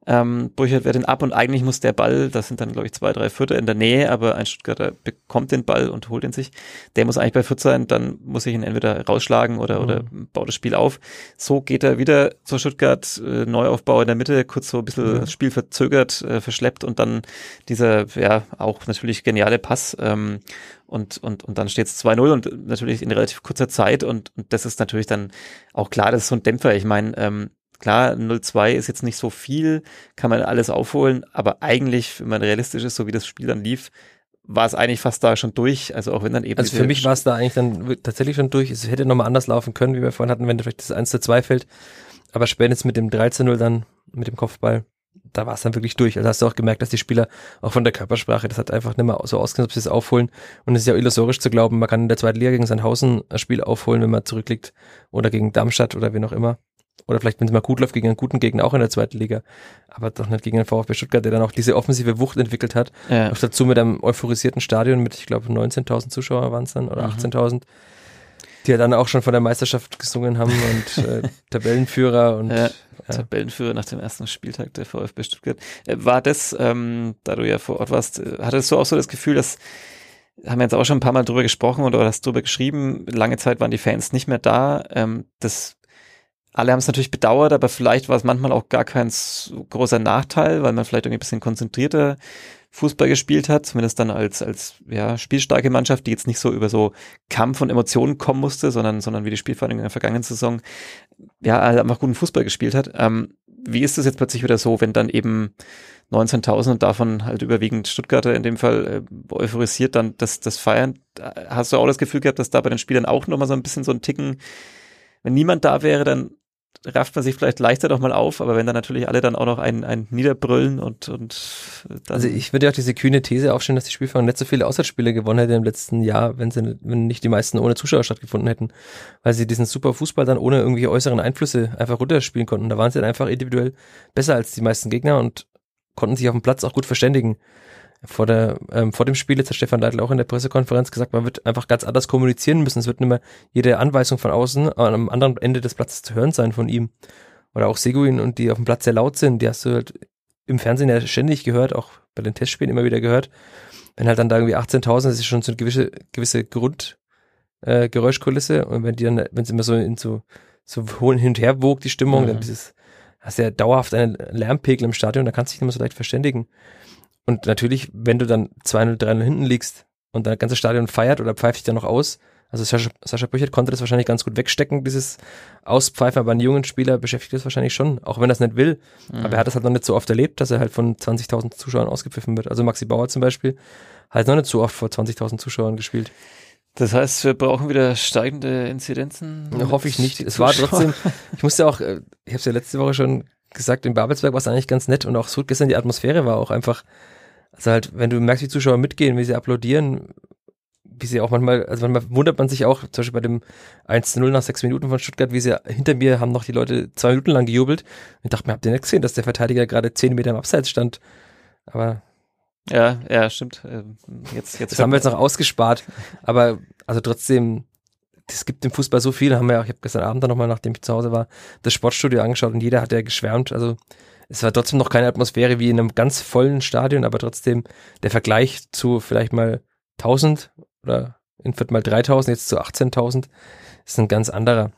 Ähm, Burchard wehrt den ab und eigentlich muss der Ball, das sind dann glaube ich zwei, drei Viertel in der Nähe, aber ein Stuttgarter bekommt den Ball und holt ihn sich. Der muss eigentlich bei Fürth sein, dann muss ich ihn entweder rausschlagen oder, mhm. oder baut das Spiel auf. So geht er wieder zu Stuttgart, äh, Neuaufbau in der Mitte, kurz so ein bisschen mhm. das Spiel verzögert, äh, verschleppt und dann dieser, ja, auch natürlich geniale Pass. Ähm, und, und, und dann steht es 2-0 und natürlich in relativ kurzer Zeit und, und das ist natürlich dann auch klar, das ist so ein Dämpfer. Ich meine, ähm, Klar, 0-2 ist jetzt nicht so viel, kann man alles aufholen, aber eigentlich, wenn man realistisch ist, so wie das Spiel dann lief, war es eigentlich fast da schon durch. Also auch wenn dann eben. Also für mich war es da eigentlich dann tatsächlich schon durch. Es hätte nochmal anders laufen können, wie wir vorhin hatten, wenn vielleicht das 1 zu 2 fällt. Aber spätestens mit dem 3 zu 0 dann, mit dem Kopfball, da war es dann wirklich durch. Also hast du auch gemerkt, dass die Spieler auch von der Körpersprache, das hat einfach nicht mehr so ausgesehen, ob sie es aufholen. Und es ist ja illusorisch zu glauben, man kann in der zweiten Liga gegen Sandhausen ein Spiel aufholen, wenn man zurückliegt oder gegen Darmstadt oder wie noch immer. Oder vielleicht, wenn es mal gut läuft, gegen einen guten Gegner auch in der zweiten Liga. Aber doch nicht gegen den VfB Stuttgart, der dann auch diese offensive Wucht entwickelt hat. Ja. Auch dazu mit einem euphorisierten Stadion mit, ich glaube, 19.000 Zuschauer waren es dann oder mhm. 18.000. Die ja dann auch schon von der Meisterschaft gesungen haben und äh, Tabellenführer und ja, ja. Tabellenführer nach dem ersten Spieltag der VfB Stuttgart. Äh, war das, ähm, da du ja vor Ort warst, äh, hattest du auch so das Gefühl, dass haben wir jetzt auch schon ein paar Mal drüber gesprochen oder hast drüber geschrieben, lange Zeit waren die Fans nicht mehr da. Ähm, das alle haben es natürlich bedauert, aber vielleicht war es manchmal auch gar kein so großer Nachteil, weil man vielleicht irgendwie ein bisschen konzentrierter Fußball gespielt hat, zumindest dann als, als ja, spielstarke Mannschaft, die jetzt nicht so über so Kampf und Emotionen kommen musste, sondern, sondern wie die Spielvereinigung in der vergangenen Saison ja halt einfach guten Fußball gespielt hat. Ähm, wie ist das jetzt plötzlich wieder so, wenn dann eben 19.000 und davon halt überwiegend Stuttgarter in dem Fall äh, euphorisiert dann das, das feiern? Hast du auch das Gefühl gehabt, dass da bei den Spielern auch nochmal so ein bisschen so ein Ticken, wenn niemand da wäre, dann rafft man sich vielleicht leichter doch mal auf, aber wenn dann natürlich alle dann auch noch ein, ein Niederbrüllen und, und dann Also ich würde ja auch diese kühne These aufstellen, dass die Spielvereinigung nicht so viele Auswärtsspiele gewonnen hätte im letzten Jahr, wenn sie wenn nicht die meisten ohne Zuschauer stattgefunden hätten, weil sie diesen super Fußball dann ohne irgendwelche äußeren Einflüsse einfach runterspielen konnten. Da waren sie dann einfach individuell besser als die meisten Gegner und konnten sich auf dem Platz auch gut verständigen. Vor der ähm, vor dem Spiel jetzt hat Stefan Leitl auch in der Pressekonferenz gesagt, man wird einfach ganz anders kommunizieren müssen. Es wird nicht mehr jede Anweisung von außen am anderen Ende des Platzes zu hören sein von ihm. Oder auch Seguin und die auf dem Platz sehr laut sind, die hast du halt im Fernsehen ja ständig gehört, auch bei den Testspielen immer wieder gehört. Wenn halt dann da irgendwie 18.000, das ist schon so eine gewisse gewisse Grund äh, und wenn die dann wenn es immer so in so so hin und her wogt die Stimmung, mhm. dann dieses hast du ja dauerhaft einen Lärmpegel im Stadion, da kannst du dich nicht mehr so leicht verständigen. Und natürlich, wenn du dann 2-0, 3-0 hinten liegst und das ganze Stadion feiert oder pfeift dich dann noch aus, also Sascha, Sascha Brüchert konnte das wahrscheinlich ganz gut wegstecken, dieses Auspfeifen, aber einen jungen Spieler beschäftigt das wahrscheinlich schon, auch wenn er es nicht will. Mhm. Aber er hat das halt noch nicht so oft erlebt, dass er halt von 20.000 Zuschauern ausgepfiffen wird. Also Maxi Bauer zum Beispiel hat noch nicht so oft vor 20.000 Zuschauern gespielt. Das heißt, wir brauchen wieder steigende Inzidenzen? Ja, hoffe ich nicht. Es war trotzdem, ich musste auch, äh, ich habe es ja letzte Woche schon gesagt, in Babelsberg war es eigentlich ganz nett und auch so gestern die Atmosphäre war auch einfach also halt, wenn du merkst, wie Zuschauer mitgehen, wie sie applaudieren, wie sie auch manchmal, also manchmal wundert man sich auch, zum Beispiel bei dem 1-0 nach sechs Minuten von Stuttgart, wie sie hinter mir haben noch die Leute zwei Minuten lang gejubelt. Ich dachte mir, habt ihr nicht gesehen, dass der Verteidiger gerade zehn Meter im Abseits stand? Aber. Ja, ja, stimmt. Ähm, jetzt, jetzt das haben wir jetzt noch ausgespart. Aber, also trotzdem, es gibt im Fußball so viel, haben wir ja, ich habe gestern Abend dann nochmal, nachdem ich zu Hause war, das Sportstudio angeschaut und jeder hat ja geschwärmt. Also es war trotzdem noch keine Atmosphäre wie in einem ganz vollen Stadion, aber trotzdem der Vergleich zu vielleicht mal 1000 oder in Viertel mal 3000, jetzt zu 18.000, ist ein ganz anderer.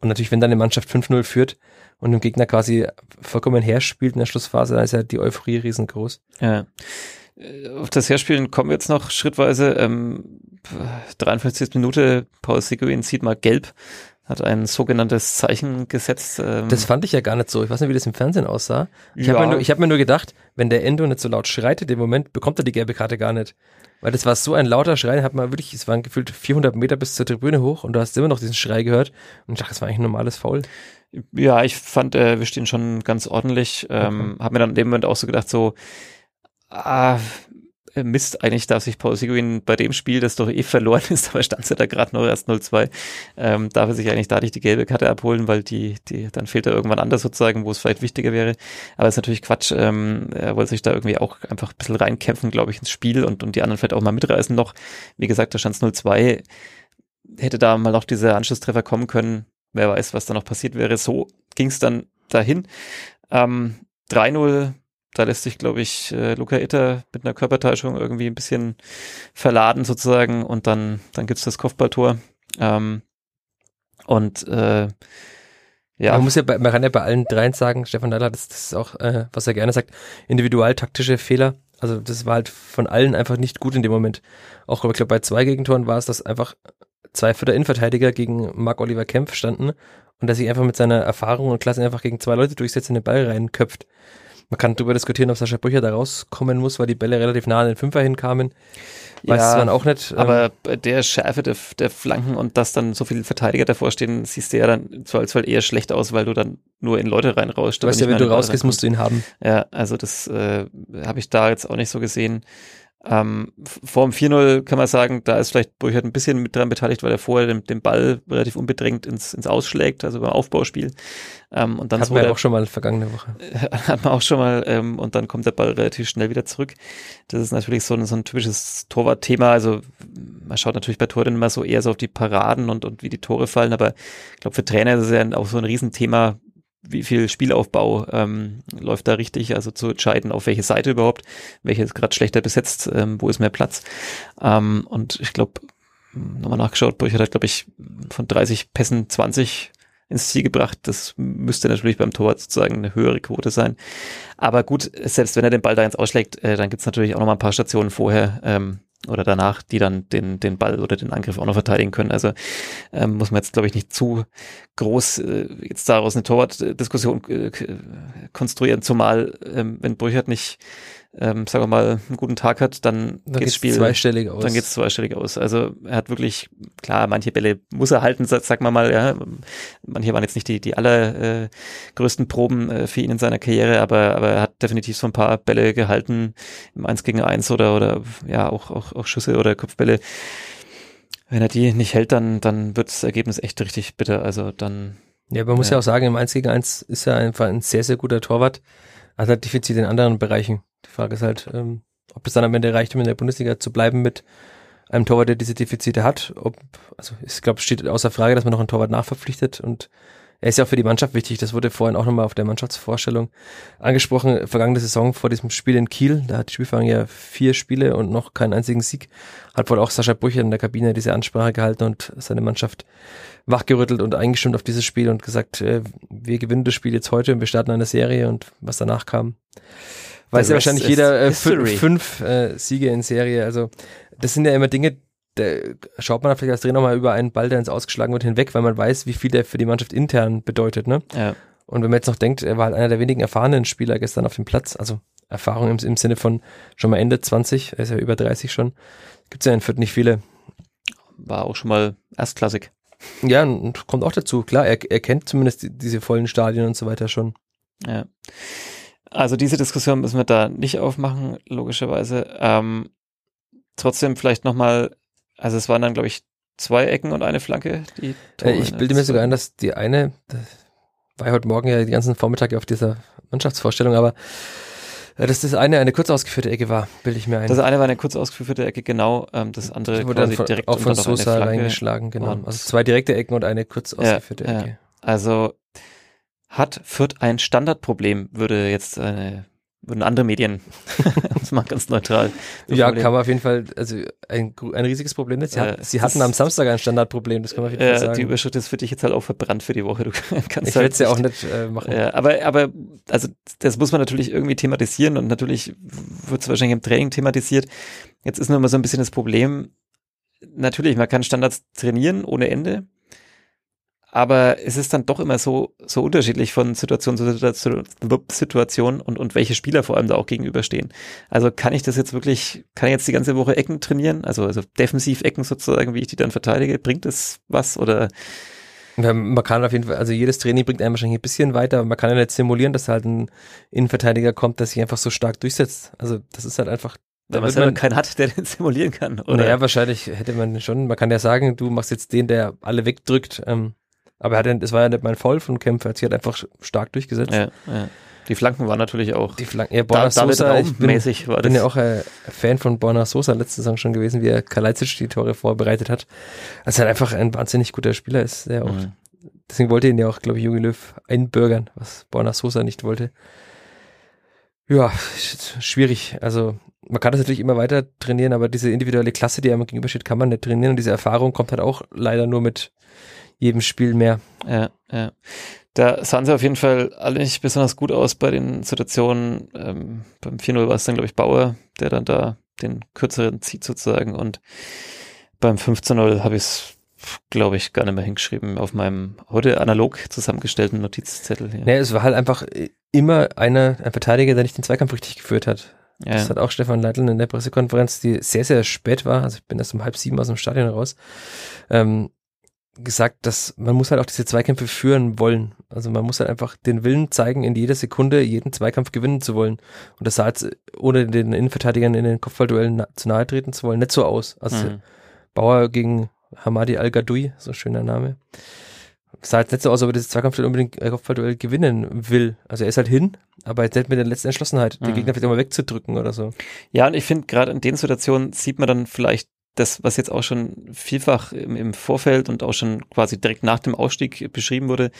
Und natürlich, wenn dann eine Mannschaft 5-0 führt und dem Gegner quasi vollkommen herspielt in der Schlussphase, dann ist ja die Euphorie riesengroß. Ja. Äh, auf das Herspielen kommen wir jetzt noch schrittweise. Ähm, 53. Minute, Paul Seguin zieht mal gelb hat ein sogenanntes Zeichen gesetzt. Ähm das fand ich ja gar nicht so. Ich weiß nicht, wie das im Fernsehen aussah. Ich ja. habe mir, nur, hab mir nur gedacht, wenn der Endo nicht so laut schreit in dem Moment, bekommt er die gelbe Karte gar nicht. Weil das war so ein lauter Schrei, hat man wirklich, es waren gefühlt 400 Meter bis zur Tribüne hoch und du hast immer noch diesen Schrei gehört und ich dachte, das war eigentlich ein normales Foul. Ja, ich fand, äh, wir stehen schon ganz ordentlich. Ähm, okay. Hab mir dann in dem Moment auch so gedacht, so, ah, Mist, eigentlich darf sich Paul Seguin bei dem Spiel, das doch eh verloren ist, aber stand ja da gerade noch erst 0-2, ähm, darf er sich eigentlich dadurch die gelbe Karte abholen, weil die, die, dann fehlt er irgendwann anders sozusagen, wo es vielleicht wichtiger wäre. Aber es ist natürlich Quatsch, ähm, er wollte sich da irgendwie auch einfach ein bisschen reinkämpfen, glaube ich, ins Spiel und, und die anderen vielleicht auch mal mitreißen noch. Wie gesagt, da stand es 0-2, hätte da mal noch dieser Anschlusstreffer kommen können, wer weiß, was da noch passiert wäre. So ging es dann dahin. Ähm, 3-0 da lässt sich, glaube ich, äh, Luca Itter mit einer Körpertäuschung irgendwie ein bisschen verladen sozusagen und dann, dann gibt's das Kopfballtor. Ähm, und äh, ja. Man muss ja bei, man kann ja bei allen dreien sagen, Stefan Dahler, das, das ist auch, äh, was er gerne sagt, individual-taktische Fehler. Also das war halt von allen einfach nicht gut in dem Moment. Auch ich glaube, bei zwei Gegentoren war es, dass einfach zwei Vierter Innenverteidiger gegen Marc-Oliver Kempf standen und dass sich einfach mit seiner Erfahrung und Klasse einfach gegen zwei Leute durchsetzt und den Ball reinköpft. Man kann darüber diskutieren, ob Sascha Brücher da rauskommen muss, weil die Bälle relativ nah an den Fünfer hinkamen. Weiß ja, man auch nicht. Ähm, aber bei der Schärfe der, der, Flanken und dass dann so viele Verteidiger davor stehen, siehst du ja dann zwar als eher schlecht aus, weil du dann nur in Leute reinrauscht. Du weißt ja, wenn du rausgehst, musst du ihn haben. Ja, also das äh, habe ich da jetzt auch nicht so gesehen. Ähm, vor dem 4-0 kann man sagen, da ist vielleicht Burchard ein bisschen mit dran beteiligt, weil er vorher den, den Ball relativ unbedrängt ins, ins Ausschlägt, also beim Aufbauspiel. Ähm, und dann Hatten wir der, auch schon mal vergangene Woche. Hat man auch schon mal, ähm, und dann kommt der Ball relativ schnell wieder zurück. Das ist natürlich so ein, so ein typisches Torwartthema. Also man schaut natürlich bei Toren immer so eher so auf die Paraden und, und wie die Tore fallen, aber ich glaube, für Trainer ist es ja auch so ein Riesenthema, wie viel Spielaufbau ähm, läuft da richtig, also zu entscheiden, auf welche Seite überhaupt, welche ist gerade schlechter besetzt, ähm, wo ist mehr Platz. Ähm, und ich glaube, nochmal nachgeschaut, Burchard hat, glaube ich, von 30 Pässen 20 ins Ziel gebracht. Das müsste natürlich beim Torwart sozusagen eine höhere Quote sein. Aber gut, selbst wenn er den Ball da ins Ausschlägt, äh, dann gibt's natürlich auch noch mal ein paar Stationen vorher, ähm, oder danach, die dann den, den Ball oder den Angriff auch noch verteidigen können. Also ähm, muss man jetzt, glaube ich, nicht zu groß äh, jetzt daraus eine Torwartdiskussion äh, konstruieren, zumal ähm, wenn Burchard nicht ähm, sagen wir mal, einen guten Tag hat, dann, dann geht's Spiel zweistellig aus. Dann geht's zweistellig aus. Also er hat wirklich, klar, manche Bälle muss er halten, sag mal mal, ja. Manche waren jetzt nicht die, die allergrößten äh, Proben äh, für ihn in seiner Karriere, aber, aber er hat definitiv so ein paar Bälle gehalten im Eins gegen Eins oder, oder ja, auch, auch, auch Schüsse oder Kopfbälle. Wenn er die nicht hält, dann, dann wird das Ergebnis echt richtig bitter. Also dann. Ja, man muss ja auch sagen, im 1 gegen 1 ist er einfach ein sehr, sehr guter Torwart. Hat halt Defizit in anderen Bereichen. Die Frage ist halt, ähm, ob das dann am Ende reicht, um in der Bundesliga zu bleiben mit einem Torwart, der diese Defizite hat. Ob, also ich glaube, steht außer Frage, dass man noch einen Torwart nachverpflichtet und er ist ja auch für die Mannschaft wichtig. Das wurde vorhin auch nochmal auf der Mannschaftsvorstellung angesprochen. Vergangene Saison vor diesem Spiel in Kiel, da hat die Spielverein ja vier Spiele und noch keinen einzigen Sieg. Hat wohl auch Sascha Brücher in der Kabine diese Ansprache gehalten und seine Mannschaft wachgerüttelt und eingestimmt auf dieses Spiel und gesagt, äh, wir gewinnen das Spiel jetzt heute und wir starten eine Serie und was danach kam. Weiß ja wahrscheinlich jeder äh, fünf äh, Siege in Serie. Also das sind ja immer Dinge, da schaut man vielleicht als Trainer mal über einen Ball, der ins Ausgeschlagen wird, hinweg, weil man weiß, wie viel der für die Mannschaft intern bedeutet. Ne? Ja. Und wenn man jetzt noch denkt, er war halt einer der wenigen erfahrenen Spieler gestern auf dem Platz, also Erfahrung im, im Sinne von schon mal Ende 20, er ist ja über 30 schon, gibt's ja in Fürth nicht viele. War auch schon mal erstklassig. Ja, und kommt auch dazu, klar, er, er kennt zumindest die, diese vollen Stadien und so weiter schon. Ja. Also diese Diskussion müssen wir da nicht aufmachen, logischerweise. Ähm, trotzdem vielleicht nochmal also es waren dann, glaube ich, zwei Ecken und eine Flanke. Die Tore, ich bilde mir sogar ein, dass die eine, war ja heute Morgen ja die ganzen Vormittag auf dieser Mannschaftsvorstellung, aber äh, dass das eine eine kurz ausgeführte Ecke war, bilde ich mir ein. Das eine war eine kurz ausgeführte Ecke, genau. Ähm, das andere wurde quasi von, direkt auch von Sosa reingeschlagen, genau. Also zwei direkte Ecken und eine kurz ausgeführte ja, Ecke. Ja. Also hat Fürth ein Standardproblem, würde jetzt eine würden andere Medien, das macht ganz neutral. Ja, kann man auf jeden Fall, also ein, ein riesiges Problem. Sie, hat, äh, sie hatten am Samstag ein Standardproblem, das kann man auf jeden Fall sagen. Die Überschrift ist für dich jetzt halt auch verbrannt für die Woche. Du kannst ich halt es ja auch nicht äh, machen. Ja, aber, aber, also das muss man natürlich irgendwie thematisieren und natürlich wird es wahrscheinlich im Training thematisiert. Jetzt ist nur immer so ein bisschen das Problem, natürlich, man kann Standards trainieren ohne Ende, aber es ist dann doch immer so, so unterschiedlich von Situation zu Situation, Situation und, und welche Spieler vor allem da auch gegenüberstehen. Also kann ich das jetzt wirklich, kann ich jetzt die ganze Woche Ecken trainieren? Also, also defensiv Ecken sozusagen, wie ich die dann verteidige? Bringt es was oder? Man kann auf jeden Fall, also jedes Training bringt einem wahrscheinlich ein bisschen weiter, aber man kann ja nicht simulieren, dass halt ein Innenverteidiger kommt, der sich einfach so stark durchsetzt. Also das ist halt einfach weil man selber keinen hat, der den simulieren kann. Oder? Naja, wahrscheinlich hätte man schon, man kann ja sagen, du machst jetzt den, der alle wegdrückt. Ähm, aber er hat, es war ja nicht mein Foul von Kämpfer, sie hat einfach stark durchgesetzt. Ja, ja. Die Flanken waren natürlich auch. Die Flanken, ja, Borna da, Sosa, ich bin, mäßig war das. bin ja auch ein Fan von Borna Sosa letzte Saison schon gewesen, wie er Kalajdzic die Tore vorbereitet hat. Also er einfach ein wahnsinnig guter Spieler ist, der auch. Mhm. Deswegen wollte ihn ja auch, glaube ich, Jogi Löw einbürgern, was Borna Sosa nicht wollte. Ja, schwierig. Also man kann das natürlich immer weiter trainieren, aber diese individuelle Klasse, die einem gegenübersteht, kann man nicht trainieren und diese Erfahrung kommt halt auch leider nur mit jedem Spiel mehr. Ja, ja. Da sahen sie auf jeden Fall alle nicht besonders gut aus bei den Situationen. Ähm, beim 4-0 war es dann, glaube ich, Bauer, der dann da den kürzeren zieht sozusagen. Und beim 15-0 habe ich es, glaube ich, gar nicht mehr hingeschrieben auf meinem heute analog zusammengestellten Notizzettel. Hier. Nee, es war halt einfach immer einer, ein Verteidiger, der nicht den Zweikampf richtig geführt hat. Ja. Das hat auch Stefan Leitl in der Pressekonferenz, die sehr, sehr spät war. Also ich bin erst um halb sieben aus dem Stadion raus. Ähm, gesagt, dass man muss halt auch diese Zweikämpfe führen wollen. Also man muss halt einfach den Willen zeigen, in jeder Sekunde jeden Zweikampf gewinnen zu wollen. Und das sah jetzt, ohne den Innenverteidigern in den Kopfballduellen na zu nahe treten zu wollen, nicht so aus. Also mhm. Bauer gegen Hamadi Al-Gadoui, so ein schöner Name. Sah jetzt nicht so aus, ob er dieses Zweikampfduell unbedingt äh, Kopfballduell gewinnen will. Also er ist halt hin, aber jetzt nicht mit der letzten Entschlossenheit, mhm. den Gegner vielleicht auch mal wegzudrücken oder so. Ja, und ich finde, gerade in den Situationen sieht man dann vielleicht das, was jetzt auch schon vielfach im, im Vorfeld und auch schon quasi direkt nach dem Ausstieg beschrieben wurde,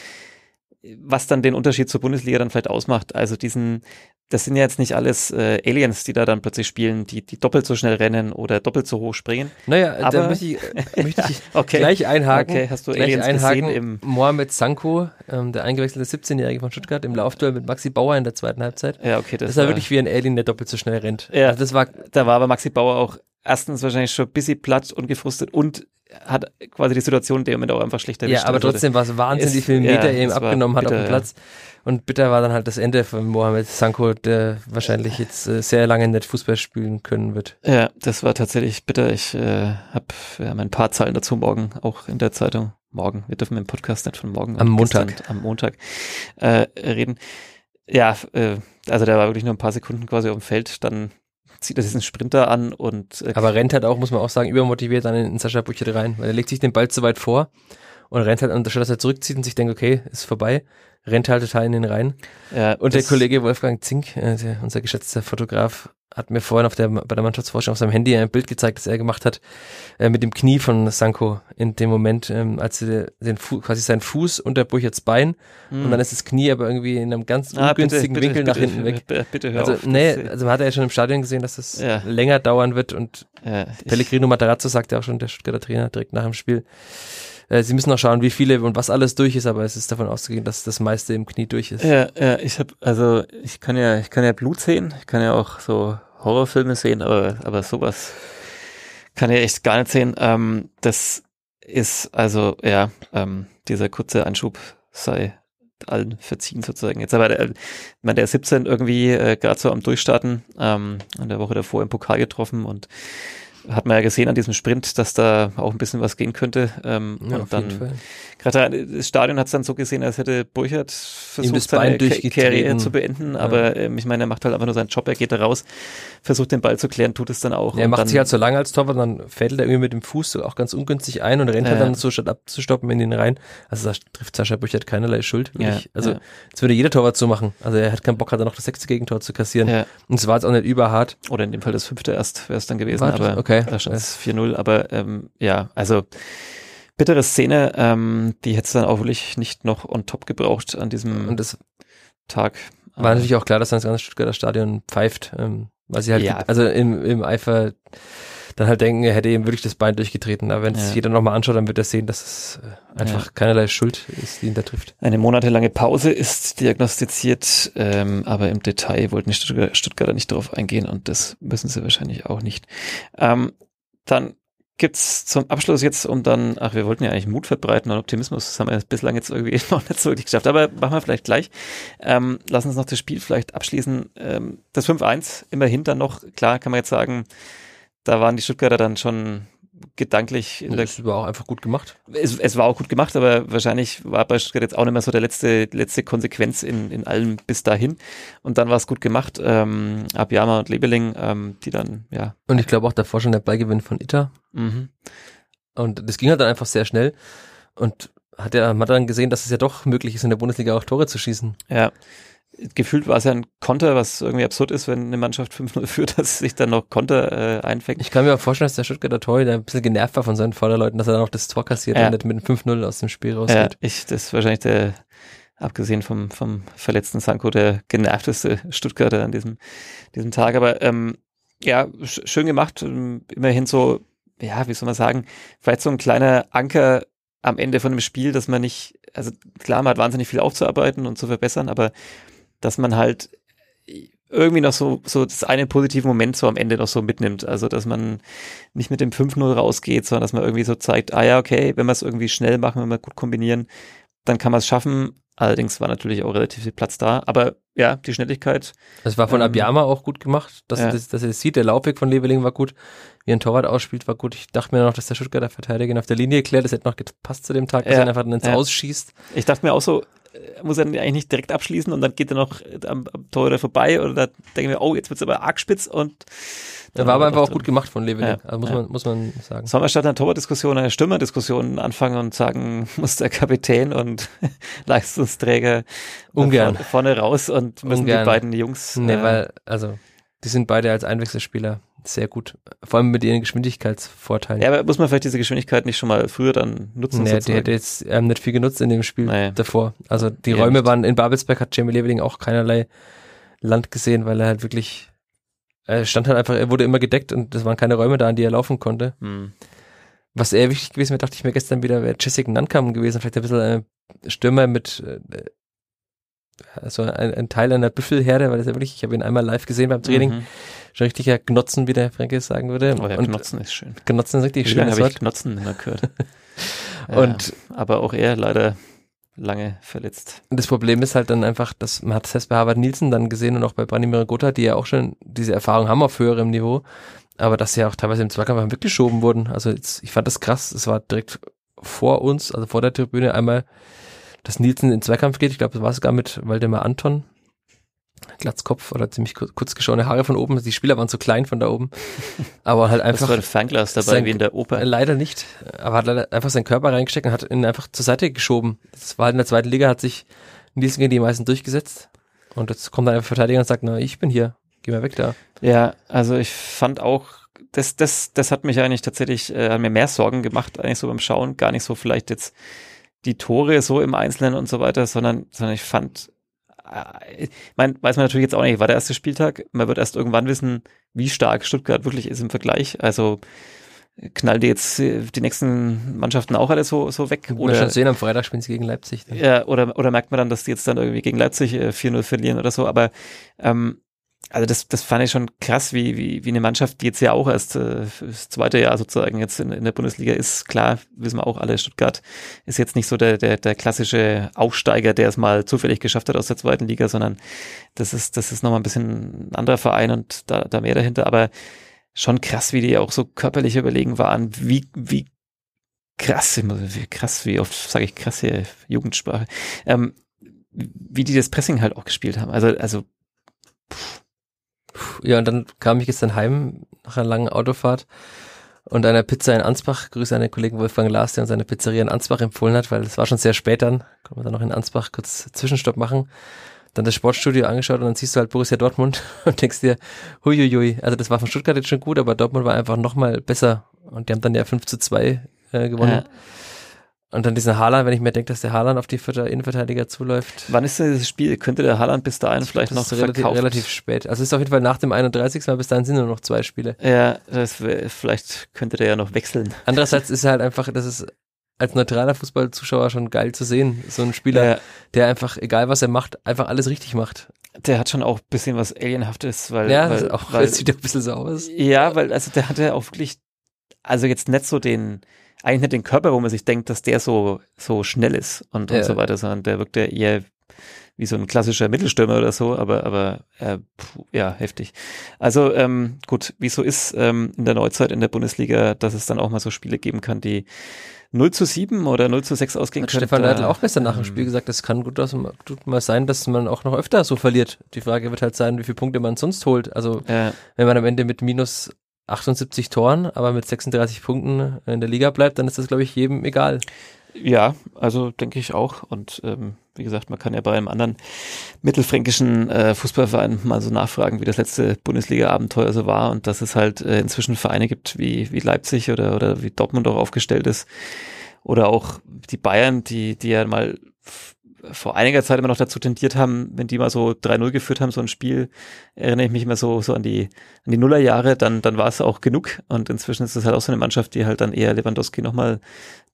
was dann den Unterschied zur Bundesliga dann vielleicht ausmacht. Also diesen, das sind ja jetzt nicht alles äh, Aliens, die da dann plötzlich spielen, die, die doppelt so schnell rennen oder doppelt so hoch springen. Naja, aber, da möchte ich, möchte ich okay. gleich einhaken. Okay, hast du gleich Aliens einhaken. gesehen im Mohamed Sanko, ähm, der eingewechselte 17-Jährige von Stuttgart, im Laufduell mit Maxi Bauer in der zweiten Halbzeit. Ja, okay. Das, das war, war wirklich wie ein Alien, der doppelt so schnell rennt. Ja, also das war, da war aber Maxi Bauer auch erstens wahrscheinlich schon ein bisschen platt und gefrustet und hat quasi die Situation der Moment auch einfach schlechter Ja, aber also trotzdem war es wahnsinnig, wie viele Meter ja, er ihm abgenommen hat auf dem Platz. Und bitter war dann halt das Ende von Mohamed Sanko, der wahrscheinlich jetzt äh, sehr lange nicht Fußball spielen können wird. Ja, das war tatsächlich bitter. Ich äh, habe ja, ein paar Zahlen dazu morgen auch in der Zeitung. Morgen, wir dürfen im Podcast nicht von morgen am Montag, am Montag äh, reden. Ja, äh, also der war wirklich nur ein paar Sekunden quasi auf dem Feld, dann zieht er diesen Sprinter an und. Äh, Aber rennt halt auch, muss man auch sagen, übermotiviert dann in, in Sascha Buchert rein, weil er legt sich den Ball zu weit vor und rennt halt, anstatt dass er zurückzieht und sich denkt, okay, ist vorbei, rennt halt total in den rein. Ja, und der Kollege Wolfgang Zink, äh, der, unser geschätzter Fotograf, hat mir vorhin auf der, bei der Mannschaftsforschung auf seinem Handy ein Bild gezeigt, das er gemacht hat, äh, mit dem Knie von Sanko in dem Moment, ähm, als er den Fu quasi sein Fuß unter Burcherts Bein Hm. und dann ist das Knie aber irgendwie in einem ganz Ah, bitte, ungünstigen bitte, Winkel nach bitte, hinten weg. Bitte, bitte hör Also, auf. nee, also man hat ja schon im Stadion gesehen, dass das Ja. länger dauern wird und ich- Pellegrino Matarazzo sagt ja auch schon, der Stuttgarter Trainer, direkt nach dem Spiel. Äh, sie müssen noch schauen, wie viele und was alles durch ist, aber es ist davon auszugehen, dass das meiste im Knie durch ist. Ja, ja, ich habe also ich kann ja ich kann ja Blut sehen, ich kann ja auch so Horrorfilme sehen, aber aber sowas kann ich echt gar nicht sehen. Ähm, das ist also ja ähm, dieser kurze Einschub sei allen verziehen sozusagen. Jetzt aber der, ich meine, der ist 17 irgendwie äh, gerade so am Durchstarten, ähm, in der Woche davor im Pokal getroffen und hat man ja gesehen an diesem Sprint, dass da auch ein bisschen was gehen könnte. Ähm, Ja, und auf dann jeden Fall. Gerade das Stadion hat es dann so gesehen, als hätte Burchard versucht, seine. Karriere zu beenden. Aber ähm, ich meine, er macht halt einfach nur seinen Job, er geht da raus, versucht den Ball zu klären, tut es dann auch. Ja, er macht dann, sich halt so lange als Torwart, dann fädelt er irgendwie mit dem Fuß so auch ganz ungünstig ein und rennt halt Ja. dann so statt abzustoppen in den rein. Also da trifft Sascha Büchert keinerlei Schuld. Ja, also ja. das würde jeder Torwart so machen. Also er hat keinen Bock, hat er noch das sechste Gegentor zu kassieren. Ja, Und es war jetzt auch nicht überhart. oder in dem Fall das fünfte erst wäre es dann gewesen, War das? aber Okay. da stand es 4-0. Aber ähm, ja, also bittere Szene, ähm, die hätte es dann auch wirklich nicht noch on top gebraucht an diesem Tag. war natürlich auch klar, dass dann das ganze Stuttgarter Stadion pfeift, ähm, weil sie halt, Ja. also im, im Eifer dann halt denken, er hätte ihm wirklich das Bein durchgetreten. Aber wenn es Ja. jeder nochmal anschaut, dann wird er sehen, dass es äh, einfach Ja. keinerlei Schuld ist, die ihn da trifft. Eine monatelange Pause ist diagnostiziert, ähm, aber im Detail wollten die Stuttgarter, Stuttgarter nicht darauf eingehen und das müssen sie wahrscheinlich auch nicht. Ähm, dann gibt's zum Abschluss jetzt, um dann, ach, wir wollten ja eigentlich Mut verbreiten und Optimismus, das haben wir bislang jetzt irgendwie noch nicht so wirklich geschafft, aber machen wir vielleicht gleich. Ähm, lass uns noch das Spiel vielleicht abschließen. Ähm, das 5-1, immerhin dann noch, klar kann man jetzt sagen, da waren die Stuttgarter dann schon gedanklich in der Das war auch einfach gut gemacht. es, es war auch gut gemacht, aber wahrscheinlich war bei Stuttgart jetzt auch nicht mehr so der letzte, letzte Konsequenz in, in allem bis dahin. Und dann war es gut gemacht. Ähm, Abiyama und Lebeling, ähm, die dann, ja, Und ich glaube auch davor schon der Ballgewinn von Itter. mhm. Und das ging halt dann einfach sehr schnell. Und hat er hat dann gesehen, dass es ja doch möglich ist, in der Bundesliga auch Tore zu schießen. ja. Gefühlt war es ja ein Konter, was irgendwie absurd ist, wenn eine Mannschaft 5-0 führt, dass sich dann noch Konter äh, einfängt. Ich kann mir auch vorstellen, dass der Stuttgarter Torhüter ein bisschen genervt war von seinen Vorderleuten, dass er dann auch das Tor kassiert Ja. und nicht mit einem 5-0 aus dem Spiel Ja, rausgeht. ich, das ist wahrscheinlich der, abgesehen vom, vom verletzten Sanko, der genervteste Stuttgarter an diesem, diesem Tag. Aber ähm, ja, sch schön gemacht. Ähm, Immerhin so, ja, wie soll man sagen, vielleicht so ein kleiner Anker am Ende von dem Spiel, dass man nicht, also klar, man hat wahnsinnig viel aufzuarbeiten und zu verbessern, aber dass man halt irgendwie noch so, so das eine positive Moment so am Ende noch so mitnimmt. Also, dass man nicht mit dem 5-0 rausgeht, sondern dass man irgendwie so zeigt, ah ja, okay, wenn wir es irgendwie schnell machen, wenn wir gut kombinieren, dann kann man es schaffen. Allerdings war natürlich auch relativ viel Platz da. Aber ja, die Schnelligkeit, Das war von Ähm, Abiyama auch gut gemacht, dass, ja. er das, dass er das sieht. Der Laufweg von Leveling war gut. Wie ein Torwart ausspielt, war gut. Ich dachte mir noch, dass der Stuttgarter Verteidiger ihn auf der Linie klärt. Das hätte noch gepasst zu dem Tag, dass Ja, er einfach dann ins ja. Ausschießt. ich dachte mir auch so, muss er eigentlich nicht direkt abschließen und dann geht er noch äh, am, am Tor vorbei oder da denke ich mir, oh, jetzt wird's aber arg spitz und dann war aber er einfach auch gut drin. gemacht von Leveling. Ja, Also muss ja. man, muss man sagen. Sollen wir statt einer Torwartdiskussion eine Stürmerdiskussion anfangen und sagen, muss der Kapitän und Leistungsträger Ungern. vorne, vorne raus und müssen Ungern. die beiden Jungs Nee, äh, weil, also, die sind beide als Einwechselspieler sehr gut. Vor allem mit ihren Geschwindigkeitsvorteilen. ja, aber muss man vielleicht diese Geschwindigkeit nicht schon mal früher dann nutzen? Nee, sozusagen? hätte jetzt ähm, nicht viel genutzt in dem Spiel Nee. davor. Also die Eher Räume nicht. waren in Babelsberg hat Jamie Leveling auch keinerlei Land gesehen, weil er halt wirklich er stand halt einfach, er wurde immer gedeckt und es waren keine Räume da, an die er laufen konnte. Hm. Was eher wichtig gewesen wäre, dachte ich mir gestern wieder, wäre Jessica Nankam gewesen, vielleicht ein bisschen ein Stürmer mit äh, also ein, ein Teil einer Büffelherde, weil das ja wirklich, ich habe ihn einmal live gesehen beim Training, Mhm. schon richtiger Knotzen, wie der Franke sagen würde. Oh, der und Knotzen ist schön. Knotzen ist richtig Wie lange schönes habe ich. Knotzen mehr gehört? Und- ja, aber auch er leider lange verletzt. Und das Problem ist halt dann einfach, dass man hat es bei Harvard Nielsen dann gesehen und auch bei Branimir Gotha, die ja auch schon diese Erfahrung haben auf höherem Niveau, aber dass sie ja auch teilweise im Zweikampf weggeschoben wurden. Also jetzt, ich fand das krass, es war direkt vor uns, also vor der Tribüne einmal, dass Nielsen in Zweikampf geht. Ich glaube, das war sogar mit Waldemar Anton. Glatzkopf oder ziemlich kur- kurz geschorene Haare von oben. Die Spieler waren zu klein von da oben. Aber halt Das einfach war ein Fernglas dabei, sein- wie in der Oper. äh, Leider nicht, aber hat leider einfach seinen Körper reingesteckt und hat ihn einfach zur Seite geschoben. Das war halt in der zweiten Liga, hat sich Nielsen gegen die meisten durchgesetzt. Und jetzt kommt dann ein Verteidiger und sagt, na, ich bin hier, geh mal weg da. Ja, also ich fand auch, das, das, das hat mich eigentlich tatsächlich, äh, hat mir mehr Sorgen gemacht, eigentlich so beim Schauen, gar nicht so vielleicht jetzt die Tore so im Einzelnen und so weiter, sondern, sondern ich fand, äh, ich mein, weiß man natürlich jetzt auch nicht, war der erste Spieltag, man wird erst irgendwann wissen, wie stark Stuttgart wirklich ist im Vergleich, also knallen die jetzt äh, die nächsten Mannschaften auch alle so, so weg? Oder schon sehen, am Freitag spielen sie gegen Leipzig. Dann. Ja, oder, oder merkt man dann, dass die jetzt dann irgendwie gegen Leipzig äh, 4-0 verlieren oder so, aber ähm, also das, das fand ich schon krass, wie, wie, wie eine Mannschaft, die jetzt ja auch erst äh, das zweite Jahr sozusagen jetzt in, in der Bundesliga ist, klar, wissen wir auch alle, Stuttgart ist jetzt nicht so der, der, der klassische Aufsteiger, der es mal zufällig geschafft hat aus der zweiten Liga, sondern das ist, das ist nochmal ein bisschen ein anderer Verein und da, da mehr dahinter, aber schon krass, wie die auch so körperlich überlegen waren, wie, wie krass, wie krass, wie oft sage ich krass hier, Jugendsprache, ähm, wie die das Pressing halt auch gespielt haben. Also, also pff, ja, und dann kam ich gestern heim nach einer langen Autofahrt und einer Pizza in Ansbach. Grüße an den Kollegen Wolfgang Lars, der uns seine Pizzeria in Ansbach empfohlen hat, weil es war schon sehr spät dann. Können wir dann noch in Ansbach kurz Zwischenstopp machen. Dann das Sportstudio angeschaut und dann siehst du halt Borussia Dortmund und denkst dir, huiuiui, also das war von Stuttgart jetzt schon gut, aber Dortmund war einfach nochmal besser und die haben dann ja 5 zu 2 äh, gewonnen. Ja. Und dann diesen Haaland, wenn ich mir denke, dass der Haaland auf die vierte Innenverteidiger zuläuft. Wann ist denn dieses Spiel? Könnte der Haaland bis dahin vielleicht noch relativ, relativ spät. Also es ist auf jeden Fall nach dem 31. Weil bis dahin sind nur noch zwei Spiele. Ja, das vielleicht könnte der ja noch wechseln. Andererseits ist er halt einfach, das ist als neutraler Fußballzuschauer schon geil zu sehen. So ein Spieler, ja. der einfach, egal was er macht, einfach alles richtig macht. Der hat schon auch ein bisschen was Alienhaftes, weil. Ja, weil, auch, weil, sieht ein bisschen so aus. Ja, weil, also der hatte auch wirklich, also jetzt nicht so den, eigentlich nicht den Körper, wo man sich denkt, dass der so, so schnell ist und, ja. und so weiter, sondern der wirkt ja eher wie so ein klassischer Mittelstürmer oder so, aber, aber äh, puh, ja, heftig. Also ähm, gut, wie so ist ähm, in der Neuzeit in der Bundesliga, dass es dann auch mal so Spiele geben kann, die 0 zu 7 oder 0 zu 6 ausgehen können. Stefan Leitl auch gestern nach dem Spiel gesagt, es kann gut, gut mal sein, dass man auch noch öfter so verliert. Die Frage wird halt sein, wie viele Punkte man sonst holt. Also ja. wenn man am Ende mit minus 78 Toren, aber mit 36 Punkten in der Liga bleibt, dann ist das, glaube ich, jedem egal. Ja, also denke ich auch. Und ähm, wie gesagt, man kann ja bei einem anderen mittelfränkischen äh, Fußballverein mal so nachfragen, wie das letzte Bundesliga-Abenteuer so war und dass es halt äh, inzwischen Vereine gibt wie, wie Leipzig oder, oder wie Dortmund auch aufgestellt ist. Oder auch die Bayern, die, die ja mal vor einiger Zeit immer noch dazu tendiert haben, wenn die mal so 3-0 geführt haben, so ein Spiel, erinnere ich mich immer so, so an die, an die Nullerjahre, dann, dann war es auch genug. Und inzwischen ist es halt auch so eine Mannschaft, die halt dann eher Lewandowski nochmal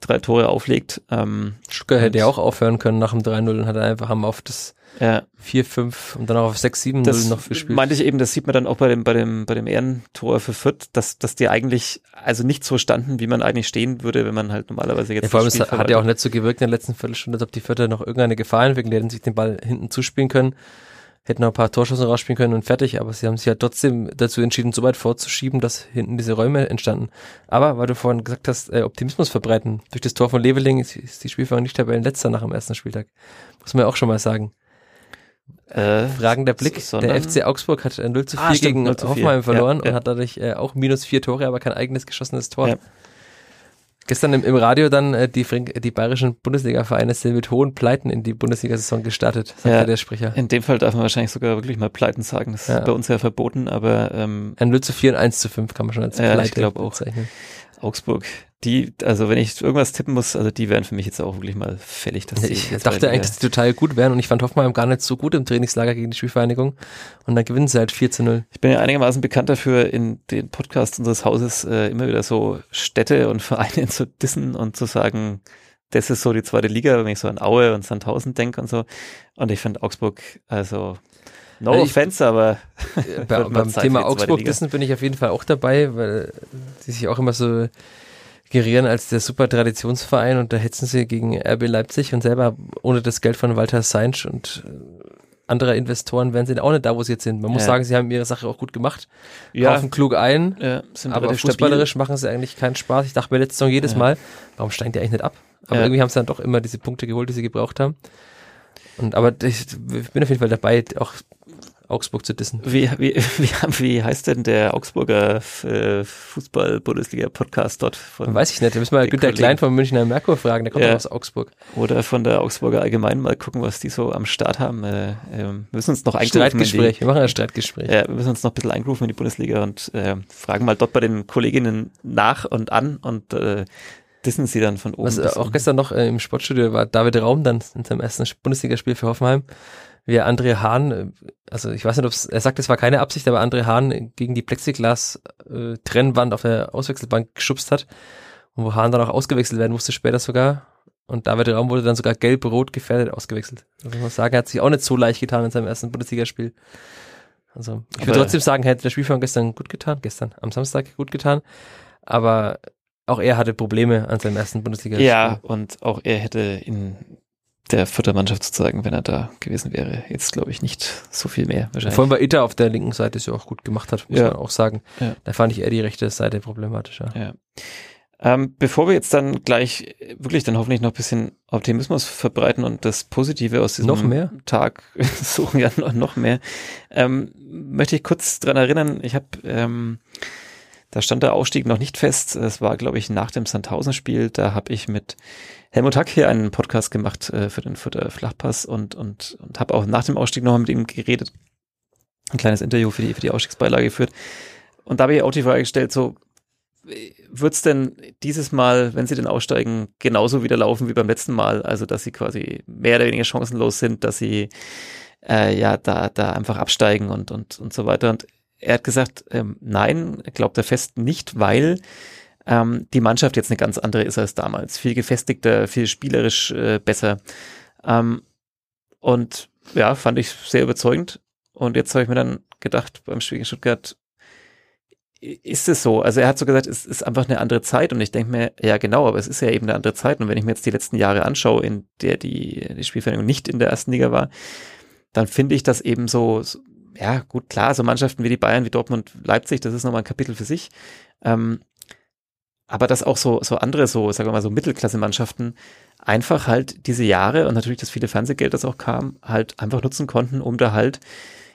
drei Tore auflegt. Ähm, Stuttgart hätte ja auch aufhören können nach dem 3-0 und hat einfach haben auf das ja. 4-5 und dann auch auf 6-7 noch gespielt. Meinte ich eben, das sieht man dann auch bei dem, bei dem, bei dem Ehrentor für Fürth, dass, dass die eigentlich also nicht so standen, wie man eigentlich stehen würde, wenn man halt normalerweise jetzt. Ja, vor allem, es hat ja auch nicht so gewirkt in der letzten Viertelstunde, als ob die Vierter noch irgendeine Gefahr entwickeln, die hätten sich den Ball hinten zuspielen können, hätten noch ein paar Torschüsse rausspielen können und fertig, aber sie haben sich ja trotzdem dazu entschieden, so weit vorzuschieben, dass hinten diese Räume entstanden. Aber, weil du vorhin gesagt hast, äh, Optimismus verbreiten. Durch das Tor von Leveling ist, ist die Spielführung nicht Tabellenletzter nach dem ersten Spieltag. Muss man ja auch schon mal sagen. Äh, Fragender Blick. der FC Augsburg hat 0 zu 4 ah, gegen Hoffenheim verloren ja, ja. und hat dadurch äh, auch minus vier Tore, aber kein eigenes geschossenes Tor. Ja. Gestern im, im Radio dann äh, die, die bayerischen Bundesliga-Vereine sind mit hohen Pleiten in die Bundesliga-Saison gestartet, sagt ja, der Sprecher. In dem Fall darf man wahrscheinlich sogar wirklich mal Pleiten sagen. Das ist bei uns ja verboten, aber ähm, ein 0 zu 4 und 1 zu 5 kann man schon als Pleite ja, ich glaube auch. Augsburg, die, also wenn ich irgendwas tippen muss, also die wären für mich jetzt auch wirklich mal fällig. Dass ich dachte eigentlich, dass die total gut wären und ich fand Hoffenheim gar nicht so gut im Trainingslager gegen die Spielvereinigung und dann gewinnen sie halt 4 zu 0. Ich bin ja einigermaßen bekannt dafür, in den Podcasts unseres Hauses äh, immer wieder so Städte und Vereine zu dissen und zu sagen, das ist so die zweite Liga, wenn ich so an Aue und Sandhausen denke und so. Und ich finde Augsburg, also No also offense, aber bei, beim Thema Augsburg Dissen bin ich auf jeden Fall auch dabei, weil die sich auch immer so gerieren als der super Traditionsverein und da hetzen sie gegen RB Leipzig und selber ohne das Geld von Walter Seinsch und äh, anderer Investoren wären sie auch nicht da, wo sie jetzt sind. Man muss ja. sagen, sie haben ihre Sache auch gut gemacht, ja. kaufen klug ein, ja, aber fußballerisch stabil. machen sie eigentlich keinen Spaß. Ich dachte mir letzte Saison jedes ja. Mal, warum steigen die eigentlich nicht ab? Aber irgendwie haben sie dann doch immer diese Punkte geholt, die sie gebraucht haben. Und aber ich bin auf jeden Fall dabei, auch Augsburg zu dissen. Wie, wie, wie, wie heißt denn der Augsburger äh, Fußball-Bundesliga-Podcast dort? Von Weiß ich nicht, da müssen wir mal Günter Klein vom Münchner Merkur fragen, der kommt ja. aus Augsburg. Oder von der Augsburger Allgemein mal gucken, was die so am Start haben. Äh, äh, wir müssen uns noch eingrufen. Streitgespräch, die, wir machen ein Streitgespräch. Ja, wir müssen uns noch ein bisschen eingrufen in die Bundesliga und äh, fragen mal dort bei den Kolleginnen nach und an und äh, dissen sie dann von oben. Was auch gestern noch äh, im Sportstudio war David Raum dann in seinem ersten Bundesligaspiel für Hoffenheim, wie er André Hahn, äh, also ich weiß nicht, ob er sagt, es war keine Absicht, aber André Hahn gegen die Plexiglas-Trennwand äh, auf der Auswechselbank geschubst hat und wo Hahn dann auch ausgewechselt werden musste später sogar. Und David Raum wurde dann sogar gelb-rot gefährdet ausgewechselt. Also muss man sagen, er hat sich auch nicht so leicht getan in seinem ersten Bundesligaspiel. Also ich würde trotzdem sagen, hätte der Spielfang gestern gut getan, gestern am Samstag gut getan. Aber auch er hatte Probleme an seinem ersten bundesliga -Spiel. Ja, und auch er hätte in der Mannschaft zu zeigen, wenn er da gewesen wäre. Jetzt glaube ich nicht so viel mehr wahrscheinlich. Vor allem bei Ita auf der linken Seite es ja auch gut gemacht hat, muss ja. man auch sagen. Ja. Da fand ich eher die rechte Seite problematischer. Ja. Ähm, bevor wir jetzt dann gleich wirklich dann hoffentlich noch ein bisschen Optimismus verbreiten und das Positive aus diesem? Tag suchen, ja noch, noch mehr, ähm, möchte ich kurz dran erinnern, ich habe ähm, da stand der Ausstieg noch nicht fest. Es war, glaube ich, nach dem Sandhausen-Spiel. Da habe ich mit Helmut Hack hier einen Podcast gemacht äh, für den für der Flachpass und und und habe auch nach dem Ausstieg noch mit ihm geredet. Ein kleines Interview für die für die Ausstiegsbeilage geführt. Und da habe ich auch die Frage gestellt, so wird's denn dieses Mal, wenn sie denn aussteigen, genauso wieder laufen wie beim letzten Mal? Also, dass sie quasi mehr oder weniger chancenlos sind, dass sie äh, ja da da einfach absteigen und und und so weiter. Und er hat gesagt, ähm, nein, glaubt er fest nicht, weil ähm, die Mannschaft jetzt eine ganz andere ist als damals. Viel gefestigter, viel spielerisch äh, besser. Ähm, und ja, fand ich sehr überzeugend. Und jetzt habe ich mir dann gedacht, beim Spiel in Stuttgart, ist es so? Also er hat so gesagt, es ist einfach eine andere Zeit und ich denke mir, ja genau, aber es ist ja eben eine andere Zeit und wenn ich mir jetzt die letzten Jahre anschaue, in der die, die Spielvereinigung nicht in der ersten Liga war, dann finde ich das eben so, so ja, gut, klar, so Mannschaften wie die Bayern, wie Dortmund, Leipzig, das ist nochmal ein Kapitel für sich. Ähm, aber dass auch so, so andere, so, sagen wir mal, so Mittelklasse-Mannschaften einfach halt diese Jahre und natürlich das viele Fernsehgeld, das auch kam, halt einfach nutzen konnten, um da halt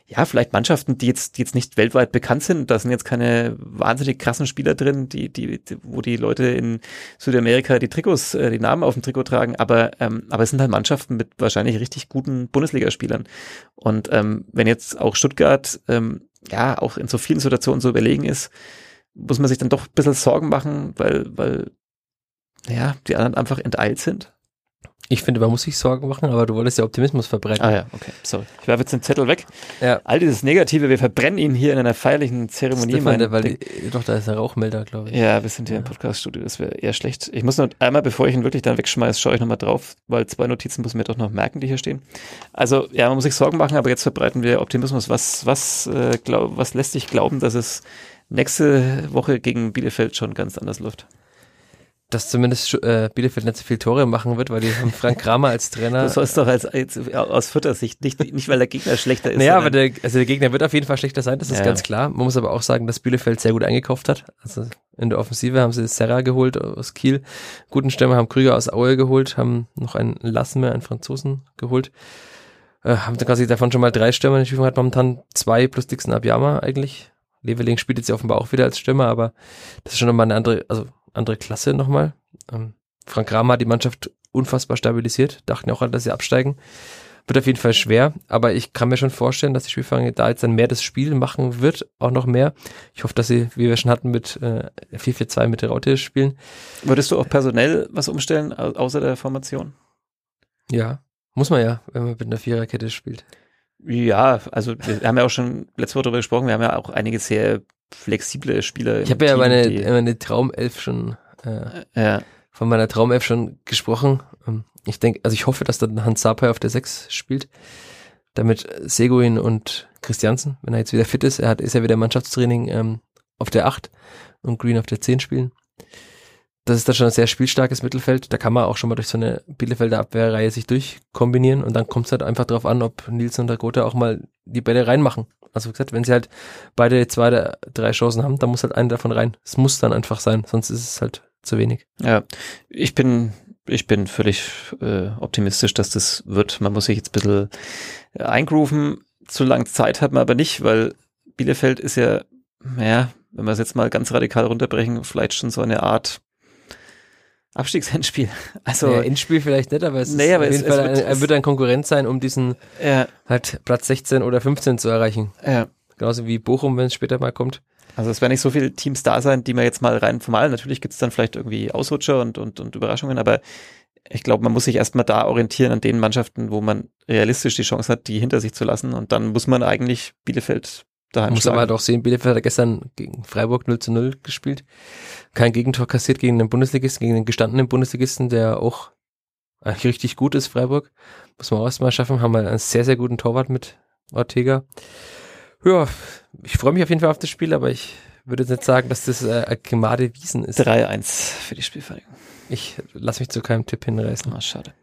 ja, vielleicht Mannschaften, die jetzt, die jetzt nicht weltweit bekannt sind. Da sind jetzt keine wahnsinnig krassen Spieler drin, die, die, wo die Leute in Südamerika die Trikots, äh, die Namen auf dem Trikot tragen. Aber, ähm, aber es sind halt Mannschaften mit wahrscheinlich richtig guten Bundesligaspielern. Und ähm, wenn jetzt auch Stuttgart, ähm, ja, auch in so vielen Situationen so überlegen ist, muss man sich dann doch ein bisschen Sorgen machen, weil, weil, ja, die anderen einfach enteilt sind. Ich finde, man muss sich Sorgen machen, aber du wolltest ja Optimismus verbreiten. Ah ja, okay, sorry. Ich werfe jetzt den Zettel weg. Ja. All dieses Negative, wir verbrennen ihn hier in einer feierlichen Zeremonie. Das meine, weil die, doch, da ist ein Rauchmelder, glaube ich. Ja, wir sind hier ja. im Podcaststudio, das wäre eher schlecht. Ich muss noch einmal, bevor ich ihn wirklich dann wegschmeiße, schaue ich nochmal drauf, weil zwei Notizen muss ich mir doch noch merken, die hier stehen. Also, ja, man muss sich Sorgen machen, aber jetzt verbreiten wir Optimismus. Was, was, äh, glaub, was lässt sich glauben, dass es nächste Woche gegen Bielefeld schon ganz anders läuft? dass zumindest äh, Bielefeld nicht so viele Tore machen wird, weil die haben Frank Kramer als Trainer. Du sollst doch als, als aus Fürther-Sicht nicht, nicht, weil der Gegner schlechter ist. Naja, aber der, also der Gegner wird auf jeden Fall schlechter sein, das ist ja, ganz klar. Man muss aber auch sagen, dass Bielefeld sehr gut eingekauft hat. Also in der Offensive haben sie Serra geholt aus Kiel, guten Stürmer haben Krüger aus Aue geholt, haben noch einen Lassenmeer, einen Franzosen geholt. Äh, haben quasi davon schon mal drei Stürmer in der Spielung hat momentan zwei plus Dixon Abiyama eigentlich. Leveling spielt jetzt ja offenbar auch wieder als Stürmer, aber das ist schon nochmal eine andere, also andere Klasse nochmal. Ähm, Frank Kramer hat die Mannschaft unfassbar stabilisiert, dachten auch alle, dass sie absteigen. Wird auf jeden Fall schwer, aber ich kann mir schon vorstellen, dass die Spielvereinigung da jetzt dann mehr das Spiel machen wird, auch noch mehr. Ich hoffe, dass sie, wie wir schon hatten, mit äh, 4-4-2 mit der Raute spielen. Würdest du auch personell was umstellen, außer der Formation? Ja, muss man ja, wenn man mit einer Viererkette spielt. Ja, also wir haben ja auch schon letzte Woche darüber gesprochen, wir haben ja auch einige sehr flexible Spieler. Ich habe ja meine, meine Traumelf schon äh, ja. von meiner Traumelf schon gesprochen. Ähm, ich denke, also ich hoffe, dass dann Hans Sapai auf der 6 spielt, damit Seguin und Christiansen, wenn er jetzt wieder fit ist, er hat, ist ja wieder Mannschaftstraining ähm, auf der 8 und Green auf der 10 spielen. Das ist dann schon ein sehr spielstarkes Mittelfeld. Da kann man auch schon mal durch so eine Bielefelder Abwehrreihe sich durchkombinieren und dann kommt es halt einfach darauf an, ob Nils und der Gotha auch mal die Bälle reinmachen. Also wie gesagt, wenn sie halt beide zwei oder drei Chancen haben, dann muss halt eine davon rein. Es muss dann einfach sein, sonst ist es halt zu wenig. Ja, ich bin, ich bin völlig äh, optimistisch, dass das wird. Man muss sich jetzt ein bisschen eingrooven. zu lange Zeit hat man aber nicht, weil Bielefeld ist ja, naja, wenn wir es jetzt mal ganz radikal runterbrechen, vielleicht schon so eine Art Abstiegsendspiel. Also ja, Endspiel vielleicht nicht, aber es Nee, aber es- es wird- ein, wird ein Konkurrent sein, um diesen ja, halt Platz 16 oder 15 zu erreichen. ja. Genauso wie Bochum, wenn es später mal kommt. Also es werden nicht so viele Teams da sein, die man jetzt mal rein formal, natürlich gibt es dann vielleicht irgendwie Ausrutscher und, und, und Überraschungen, aber ich glaube, man muss sich erstmal da orientieren an den Mannschaften, wo man realistisch die Chance hat, die hinter sich zu lassen und dann muss man eigentlich Bielefeld daheim Man muss aber schlagen. halt auch sehen, Bielefeld hat gestern gegen Freiburg 0 zu 0 gespielt. Kein Gegentor kassiert gegen den Bundesligisten, gegen den gestandenen Bundesligisten, der auch eigentlich richtig gut ist, Freiburg. Muss man auch erstmal schaffen. Haben wir einen sehr, sehr guten Torwart mit Ortega. Ja, ich freue mich auf jeden Fall auf das Spiel, aber ich würde jetzt nicht sagen, dass das äh, ein Gemade Wiesen ist. 3-1 für die Spielvereinigung. Ich lasse mich zu keinem Tipp hinreißen. Ah, schade.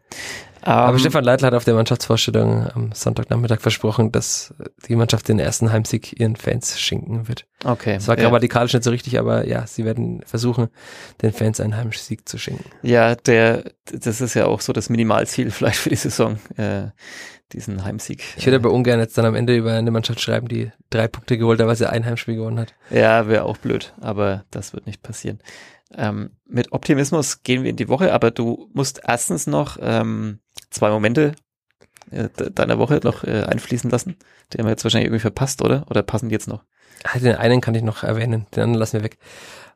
Aber Ähm, Stefan Leitl hat auf der Mannschaftsvorstellung am Sonntagnachmittag versprochen, dass die Mannschaft den ersten Heimsieg ihren Fans schenken wird. Okay. Das war ja. grammatikalisch nicht so richtig, aber ja, sie werden versuchen, den Fans einen Heimsieg zu schenken. Ja, der, das ist ja auch so das Minimalziel vielleicht für die Saison, äh, diesen Heimsieg. Ich würde aber ungern jetzt dann am Ende über eine Mannschaft schreiben, die drei Punkte geholt hat, weil sie ein Heimspiel gewonnen hat. Ja, wäre auch blöd, aber das wird nicht passieren. Ähm, mit Optimismus gehen wir in die Woche, aber du musst erstens noch ähm, zwei Momente äh, de- deiner Woche noch äh, einfließen lassen. Die haben wir jetzt wahrscheinlich irgendwie verpasst, oder? Oder passen die jetzt noch? Ah, Den einen kann ich noch erwähnen, den anderen lassen wir weg.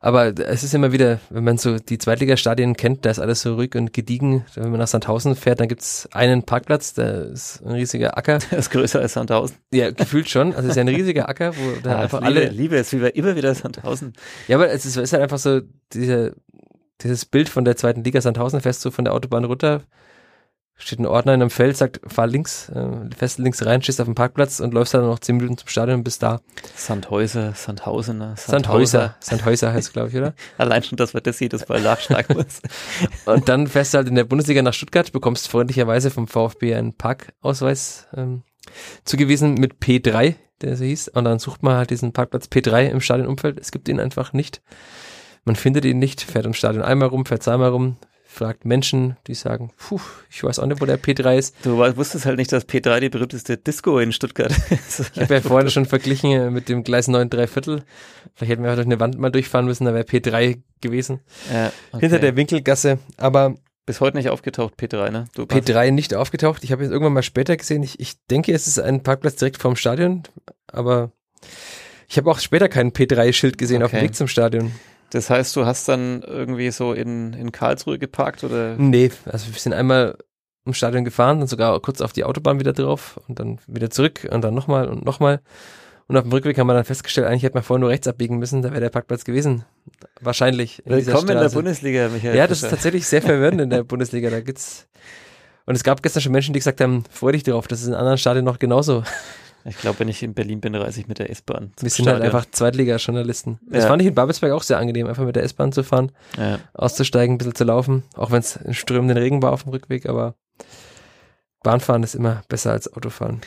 Aber es ist immer wieder, wenn man so die Zweitligastadien kennt, da ist alles so ruhig und gediegen. Wenn man nach Sandhausen fährt, dann gibt's einen Parkplatz, da ist ein riesiger Acker. Das ist größer als Sandhausen. Ja, gefühlt schon. Also es ist ja ein riesiger Acker, wo dann Ah, einfach Liebe, alle. Liebe ist wie bei immer wieder Sandhausen. Ja, aber es ist, es ist halt einfach so, diese, dieses Bild von der zweiten Liga Sandhausen fährst du von der Autobahn runter, steht ein Ordner in einem Feld, sagt, fahr links, äh, fährst links rein, stehst auf dem Parkplatz und läufst dann noch zehn Minuten zum Stadion und bist da. Sandhäuser, Sandhausener, Sandhäuser. Sandhäuser heißt glaube ich, oder? Allein schon, dass man das jedes Mal nachschlagen muss. Und dann fährst du halt in der Bundesliga nach Stuttgart, bekommst freundlicherweise vom VfB einen Parkausweis ähm, zugewiesen mit P3, der so hieß. Und dann sucht man halt diesen Parkplatz P3 im Stadionumfeld. Es gibt ihn einfach nicht. Man findet ihn nicht, fährt im Stadion einmal rum, fährt zweimal rum, fragt Menschen, die sagen, puh, ich weiß auch nicht, wo der P3 ist. Du wusstest halt nicht, dass P3 die berühmteste Disco in Stuttgart ist. Ich habe ja vorhin schon verglichen äh, mit dem Gleis 9 3 Viertel. Vielleicht hätten wir durch eine Wand mal durchfahren müssen, da wäre P3 gewesen. ja, okay. Hinter der Winkelgasse. Aber Bis heute nicht aufgetaucht, P3, ne? Du P3 nicht aufgetaucht. Ich habe jetzt irgendwann mal später gesehen. Ich, ich denke, es ist ein Parkplatz direkt vorm Stadion, aber ich habe auch später kein P3-Schild gesehen auf dem Okay. Weg zum Stadion. Das heißt, du hast dann irgendwie so in, in Karlsruhe geparkt oder? Nee, also wir sind einmal im Stadion gefahren, dann sogar kurz auf die Autobahn wieder drauf und dann wieder zurück und dann nochmal und nochmal. Und auf dem Rückweg haben wir dann festgestellt, eigentlich hätte man vorher nur rechts abbiegen müssen, da wäre der Parkplatz gewesen. Wahrscheinlich. in Willkommen in der. Bundesliga, Michael. Ja, das ist tatsächlich sehr verwirrend in der Bundesliga. Da gibt's und es gab gestern schon Menschen, die gesagt haben, freu dich drauf, das ist in anderen Stadien noch genauso. Ich glaube, wenn ich in Berlin bin, reise ich mit der S-Bahn. Wir sind halt Stadion. einfach Zweitliga-Journalisten. Das Ja. fand ich in Babelsberg auch sehr angenehm, einfach mit der S-Bahn zu fahren, Ja. auszusteigen, ein bisschen zu laufen, auch wenn es in strömenden Regen war auf dem Rückweg, aber Bahnfahren ist immer besser als Autofahren.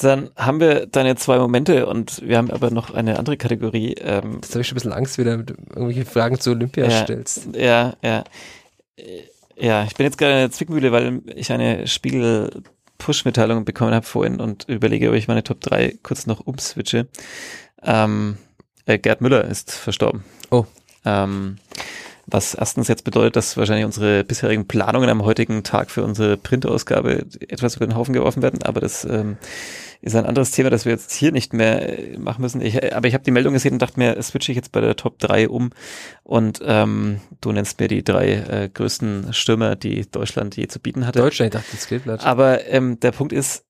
Dann haben wir deine zwei Momente und wir haben aber noch eine andere Kategorie. Ähm, Jetzt habe ich schon ein bisschen Angst, wieder mit irgendwelche Fragen zu Olympia Ja. stellst. ja, ja. Äh, Ja, ich bin jetzt gerade in der Zwickmühle, weil ich eine Spiegel-Push-Mitteilung bekommen habe vorhin und überlege, ob ich meine Top 3 kurz noch umswitche. Ähm, äh, Gerd Müller ist verstorben. Oh. Ähm, was erstens jetzt bedeutet, dass wahrscheinlich unsere bisherigen Planungen am heutigen Tag für unsere Printausgabe etwas über den Haufen geworfen werden, aber das ähm, ist ein anderes Thema, das wir jetzt hier nicht mehr äh, machen müssen. Ich, äh, aber ich habe die Meldung gesehen und dachte mir, switche ich jetzt bei der Top 3 um und ähm, du nennst mir die drei äh, größten Stürmer, die Deutschland je zu bieten hatte. Deutschland, ich dachte, das Kleeblatt. Aber ähm, der Punkt ist,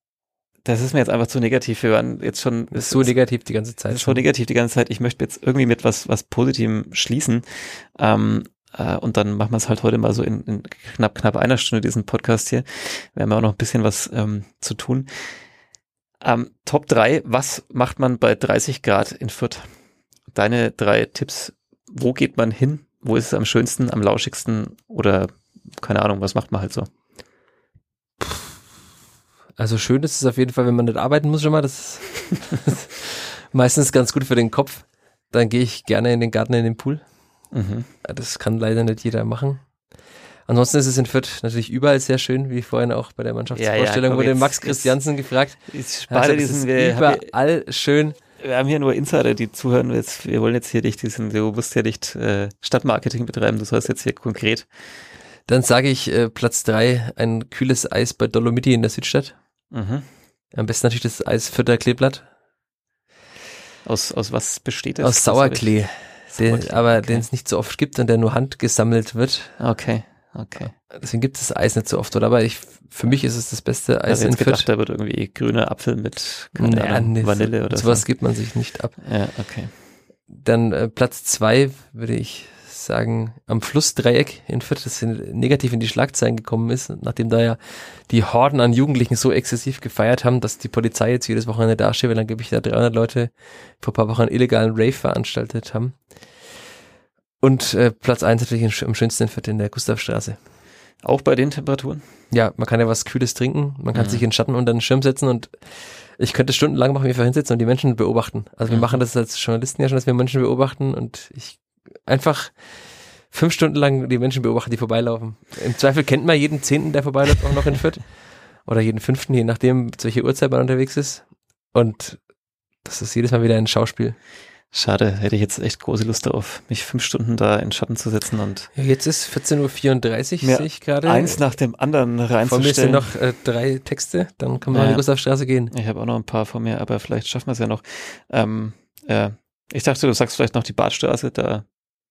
das ist mir jetzt einfach zu negativ. Wir waren jetzt schon ist so negativ die ganze Zeit. ist so negativ die ganze Zeit. Ich möchte jetzt irgendwie mit was, was Positivem schließen. Ähm, äh, und dann machen wir es halt heute mal so in, in knapp, knapp einer Stunde diesen Podcast hier. Wir haben ja auch noch ein bisschen was ähm, zu tun. Ähm, Top 3, was macht man bei 30 Grad in Fürth? Deine drei Tipps. Wo geht man hin? Wo ist es am schönsten, am lauschigsten? Oder keine Ahnung, was macht man halt so? Also schön ist es auf jeden Fall, wenn man nicht arbeiten muss schon mal. Das ist meistens ganz gut für den Kopf. Dann gehe ich gerne in den Garten, in den Pool. Mhm. Das kann leider nicht jeder machen. Ansonsten ist es in Fürth natürlich überall sehr schön, wie vorhin auch bei der Mannschaftsvorstellung Ja, ja, wurde jetzt- Max Christiansen gefragt. Ich spare diesen, ist wir, überall schön. wir haben hier nur Insider, die zuhören. Jetzt, wir wollen jetzt hier nicht diesen, du musst ja nicht äh, Stadtmarketing betreiben, du sollst jetzt hier konkret. Dann sage ich äh, Platz drei ein kühles Eis bei Dolomiti in der Südstadt. Mhm. Am besten natürlich das Eis Fürther Kleeblatt Aus, aus was besteht das? aus Sauerklee, den, aber okay. den es nicht so oft gibt und der nur handgesammelt wird. Okay, okay. Deswegen gibt es das Eis nicht so oft, oder? Aber ich, für mich ist es das beste Ich Eis habe in jetzt Fürth. gedacht, da wird irgendwie grüner Apfel mit keine Nein, Ahnung, nee, Vanille oder sowas so. gibt man sich nicht ab. Ja, okay. Dann äh, Platz zwei würde ich sagen, am Flussdreieck in Fürth, das negativ in die Schlagzeilen gekommen ist, nachdem da ja die Horden an Jugendlichen so exzessiv gefeiert haben, dass die Polizei jetzt jedes Wochenende dasteht, weil angeblich da 300 Leute vor ein paar Wochen einen illegalen Rave veranstaltet haben. Und äh, Platz eins natürlich in, am schönsten Fürth in der Gustavstraße. Auch bei den Temperaturen? Ja, man kann ja was Kühles trinken, man kann Mhm. sich in Schatten unter den Schirm setzen und ich könnte stundenlang machen, einfach hinsetzen und die Menschen beobachten. Also wir Mhm. machen das als Journalisten ja schon, dass wir Menschen beobachten und ich einfach fünf Stunden lang die Menschen beobachten, die vorbeilaufen. Im Zweifel kennt man jeden Zehnten, der vorbeiläuft, auch noch in Fürth. Oder jeden Fünften, je nachdem, zu welcher Uhrzeit man unterwegs ist. Und das ist jedes Mal wieder ein Schauspiel. Schade, hätte ich jetzt echt große Lust darauf, mich fünf Stunden da in Schatten zu setzen und Ja, jetzt ist 14.34 Uhr, sehe ich gerade. eins nach dem anderen Vor mir sind reinzustellen. noch äh, drei Texte, dann kann man Ja. die Gustavstraße gehen. Ich habe auch noch ein paar vor mir, aber vielleicht schaffen wir es ja noch. Ähm, ja. Ich dachte, du sagst vielleicht noch die Badstraße, da,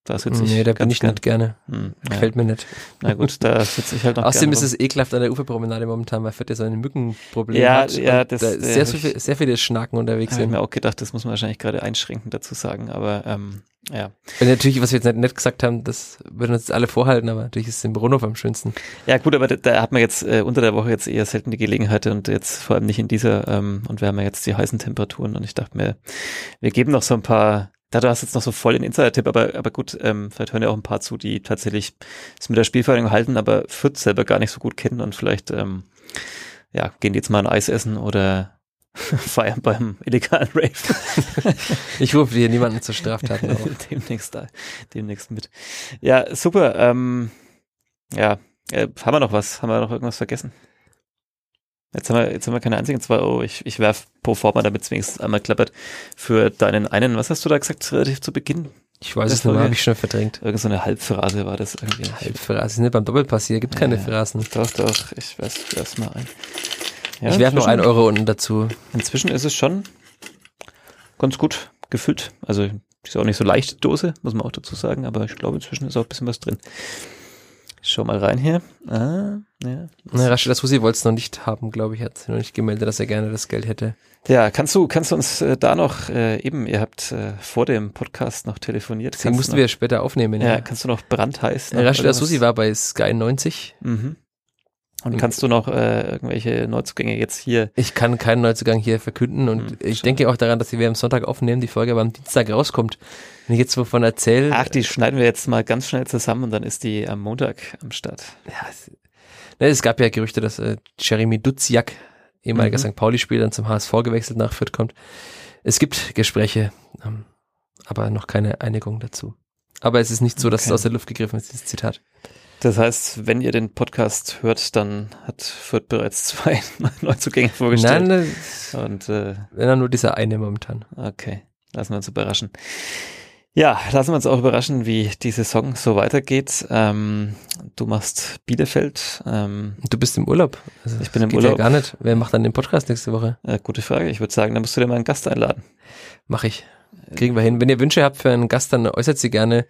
da sitze ich. Nee, da bin ich nicht gerne. Hm, ja. Gefällt mir nicht. Na gut, da sitze ich halt noch Außerdem ist es ekelhaft an der Uferpromenade momentan, weil Fürth ja so ein Mückenproblem Ja, hat. ja, das- da äh, sehr, so viel, sehr viele Schnaken unterwegs Habe ich sind. mir auch gedacht, das muss man wahrscheinlich gerade einschränkend dazu sagen, aber ähm, ja. Und natürlich, was wir jetzt nicht, nicht gesagt haben, das würden uns jetzt alle vorhalten, aber natürlich ist es im Brunnhof am schönsten. Ja gut, aber da, da hat man jetzt äh, unter der Woche jetzt eher selten die Gelegenheit und jetzt vor allem nicht in dieser ähm, und wir haben ja jetzt die heißen Temperaturen und ich dachte mir, wir geben noch so ein paar, da du hast jetzt noch so voll den Insider-Tipp, aber, aber gut, ähm, vielleicht hören ja auch ein paar zu, die tatsächlich es mit der Spielvereinigung halten, aber Fürth selber gar nicht so gut kennen und vielleicht ähm, ja, gehen die jetzt mal ein Eis essen oder feiern beim illegalen Rave. Ich rufe hier niemanden zu Straftaten auf. demnächst da, demnächst mit. Ja, super. Ähm, ja, äh, haben wir noch was? Haben wir noch irgendwas vergessen? Jetzt haben wir, jetzt haben wir keine einzigen zwei Euro. Ich, ich werf pro forma, damit es wenigstens einmal klappert, für deinen einen, was hast du da gesagt, relativ zu Beginn? Ich weiß Das es nicht mehr, habe ich schon verdrängt. Irgend so eine Halbphrase war das irgendwie. Halbphrase, ist nicht beim Doppelpass hier, gibt keine Ja, Phrasen. Doch, doch, ich werf's, werf's mal ein. Ja, ich werfe noch einen Euro unten dazu. Inzwischen ist es schon ganz gut gefüllt. Also ist auch nicht so leicht, die Dose, muss man auch dazu sagen, aber ich glaube, inzwischen ist auch ein bisschen was drin. Schau mal rein hier. Ah, ja. Na, Rashida Susi wollte es noch nicht haben, glaube ich, hat noch nicht gemeldet, dass er gerne das Geld hätte. ja, kannst du, kannst du uns äh, da noch, äh, eben, ihr habt äh, vor dem Podcast noch telefoniert. Deswegen mussten du wir später aufnehmen. noch, ja, Ja. kannst du noch brandheiß? noch Rashida irgendwas- Susi war bei Sky 90. Mhm. Und kannst du noch äh, irgendwelche Neuzugänge jetzt hier? Ich kann keinen Neuzugang hier verkünden und Hm, ich denke auch daran, dass wir am Sonntag aufnehmen, die Folge aber am Dienstag rauskommt. Wenn ich jetzt wovon erzähle, Ach, die schneiden wir jetzt mal ganz schnell zusammen und dann ist die am Montag am Start. ja, es, ne, es gab ja Gerüchte, dass äh, Jeremy Duziak, ehemaliger Mhm. St. Pauli-Spieler, dann zum HSV gewechselt nach Fürth kommt. Es gibt Gespräche, ähm, aber noch keine Einigung dazu. Aber es ist nicht so, dass Okay. es aus der Luft gegriffen ist, dieses Zitat. Das heißt, wenn ihr den Podcast hört, dann hat Fürth bereits zwei Neuzugänge vorgestellt. Nein, ne, Und äh, wenn dann nur dieser eine momentan. okay, lassen wir uns überraschen. Ja, lassen wir uns auch überraschen, wie die Saison so weitergeht. Ähm, du machst Bielefeld. Ähm, Du bist im Urlaub. Also, Ich bin im Urlaub. Ja gar nicht. Wer macht dann den Podcast nächste Woche? äh, gute Frage. Ich würde sagen, da musst du dir mal einen Gast einladen. Mach ich. Kriegen wir hin. Wenn ihr Wünsche habt für einen Gast, dann äußert sie gerne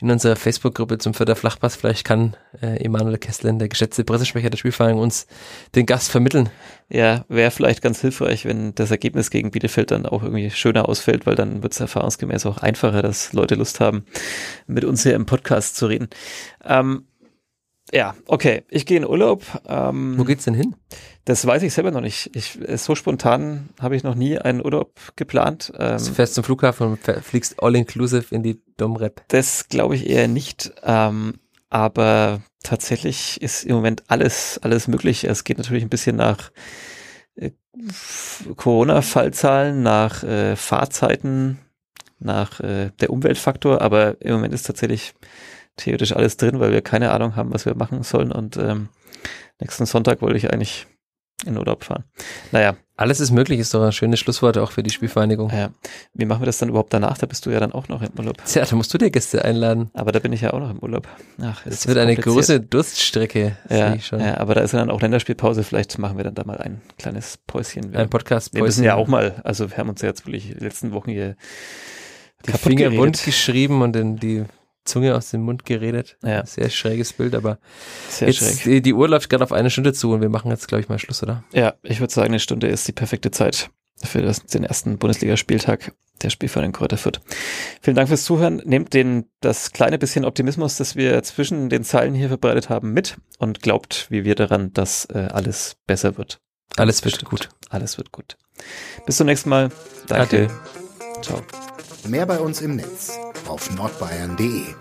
in unserer Facebook-Gruppe zum Förder. Vielleicht kann äh, Emanuel Kesslen, der geschätzte Pressesprecher der Spielvereinigung, uns den Gast vermitteln. Ja, wäre vielleicht ganz hilfreich, wenn das Ergebnis gegen Bielefeld dann auch irgendwie schöner ausfällt, weil dann wird es erfahrungsgemäß auch einfacher, dass Leute Lust haben, mit uns hier im Podcast zu reden. Ähm, ja, okay, ich gehe in Urlaub. Ähm, Wo geht's denn hin? Das weiß ich selber noch nicht. Ich, äh, so spontan habe ich noch nie einen Urlaub geplant. Ähm, Du fährst zum Flughafen und fliegst all-inclusive in die Domrep. das glaube ich eher nicht. Ähm, aber tatsächlich ist im Moment alles, alles möglich. Es geht natürlich ein bisschen nach äh, Corona-Fallzahlen, nach äh, Fahrzeiten, nach äh, der Umweltfaktor, aber im Moment ist tatsächlich theoretisch alles drin, weil wir keine Ahnung haben, was wir machen sollen. Und ähm, nächsten Sonntag wollte ich eigentlich in Urlaub fahren. Naja. Alles ist möglich, ist doch ein schönes Schlusswort auch für die Spielvereinigung. Ja. Wie machen wir das dann überhaupt danach? Da bist du ja dann auch noch im Urlaub. Tja, da musst du dir Gäste einladen. Aber da bin ich ja auch noch im Urlaub. Ach, das wird eine große Durststrecke. Ja, ja, aber da ist ja dann auch Länderspielpause. Vielleicht machen wir dann da mal ein kleines Päuschen. Wir, ein Podcast. -Päuschen. Wir müssen ja auch mal, also wir haben uns ja jetzt wirklich die letzten Wochen hier die Finger bunt geschrieben und in die Zunge aus dem Mund geredet. Ja. Sehr schräges Bild, aber Sehr jetzt, schräg. Die, die Uhr läuft gerade auf eine Stunde zu und wir machen jetzt, glaube ich, mal Schluss, oder? Ja, ich würde sagen, eine Stunde ist die perfekte Zeit für das, den ersten Bundesligaspieltag der Spielverein Kräuter Fürth. Vielen Dank fürs Zuhören. Nehmt den, das kleine bisschen Optimismus, das wir zwischen den Zeilen hier verbreitet haben, mit und glaubt, wie wir daran, dass äh, alles besser wird. Alles wird Bestimmt. gut. Alles wird gut. Bis zum nächsten Mal. Danke. Ade. Ciao. Mehr bei uns im Netz auf nordbayern.de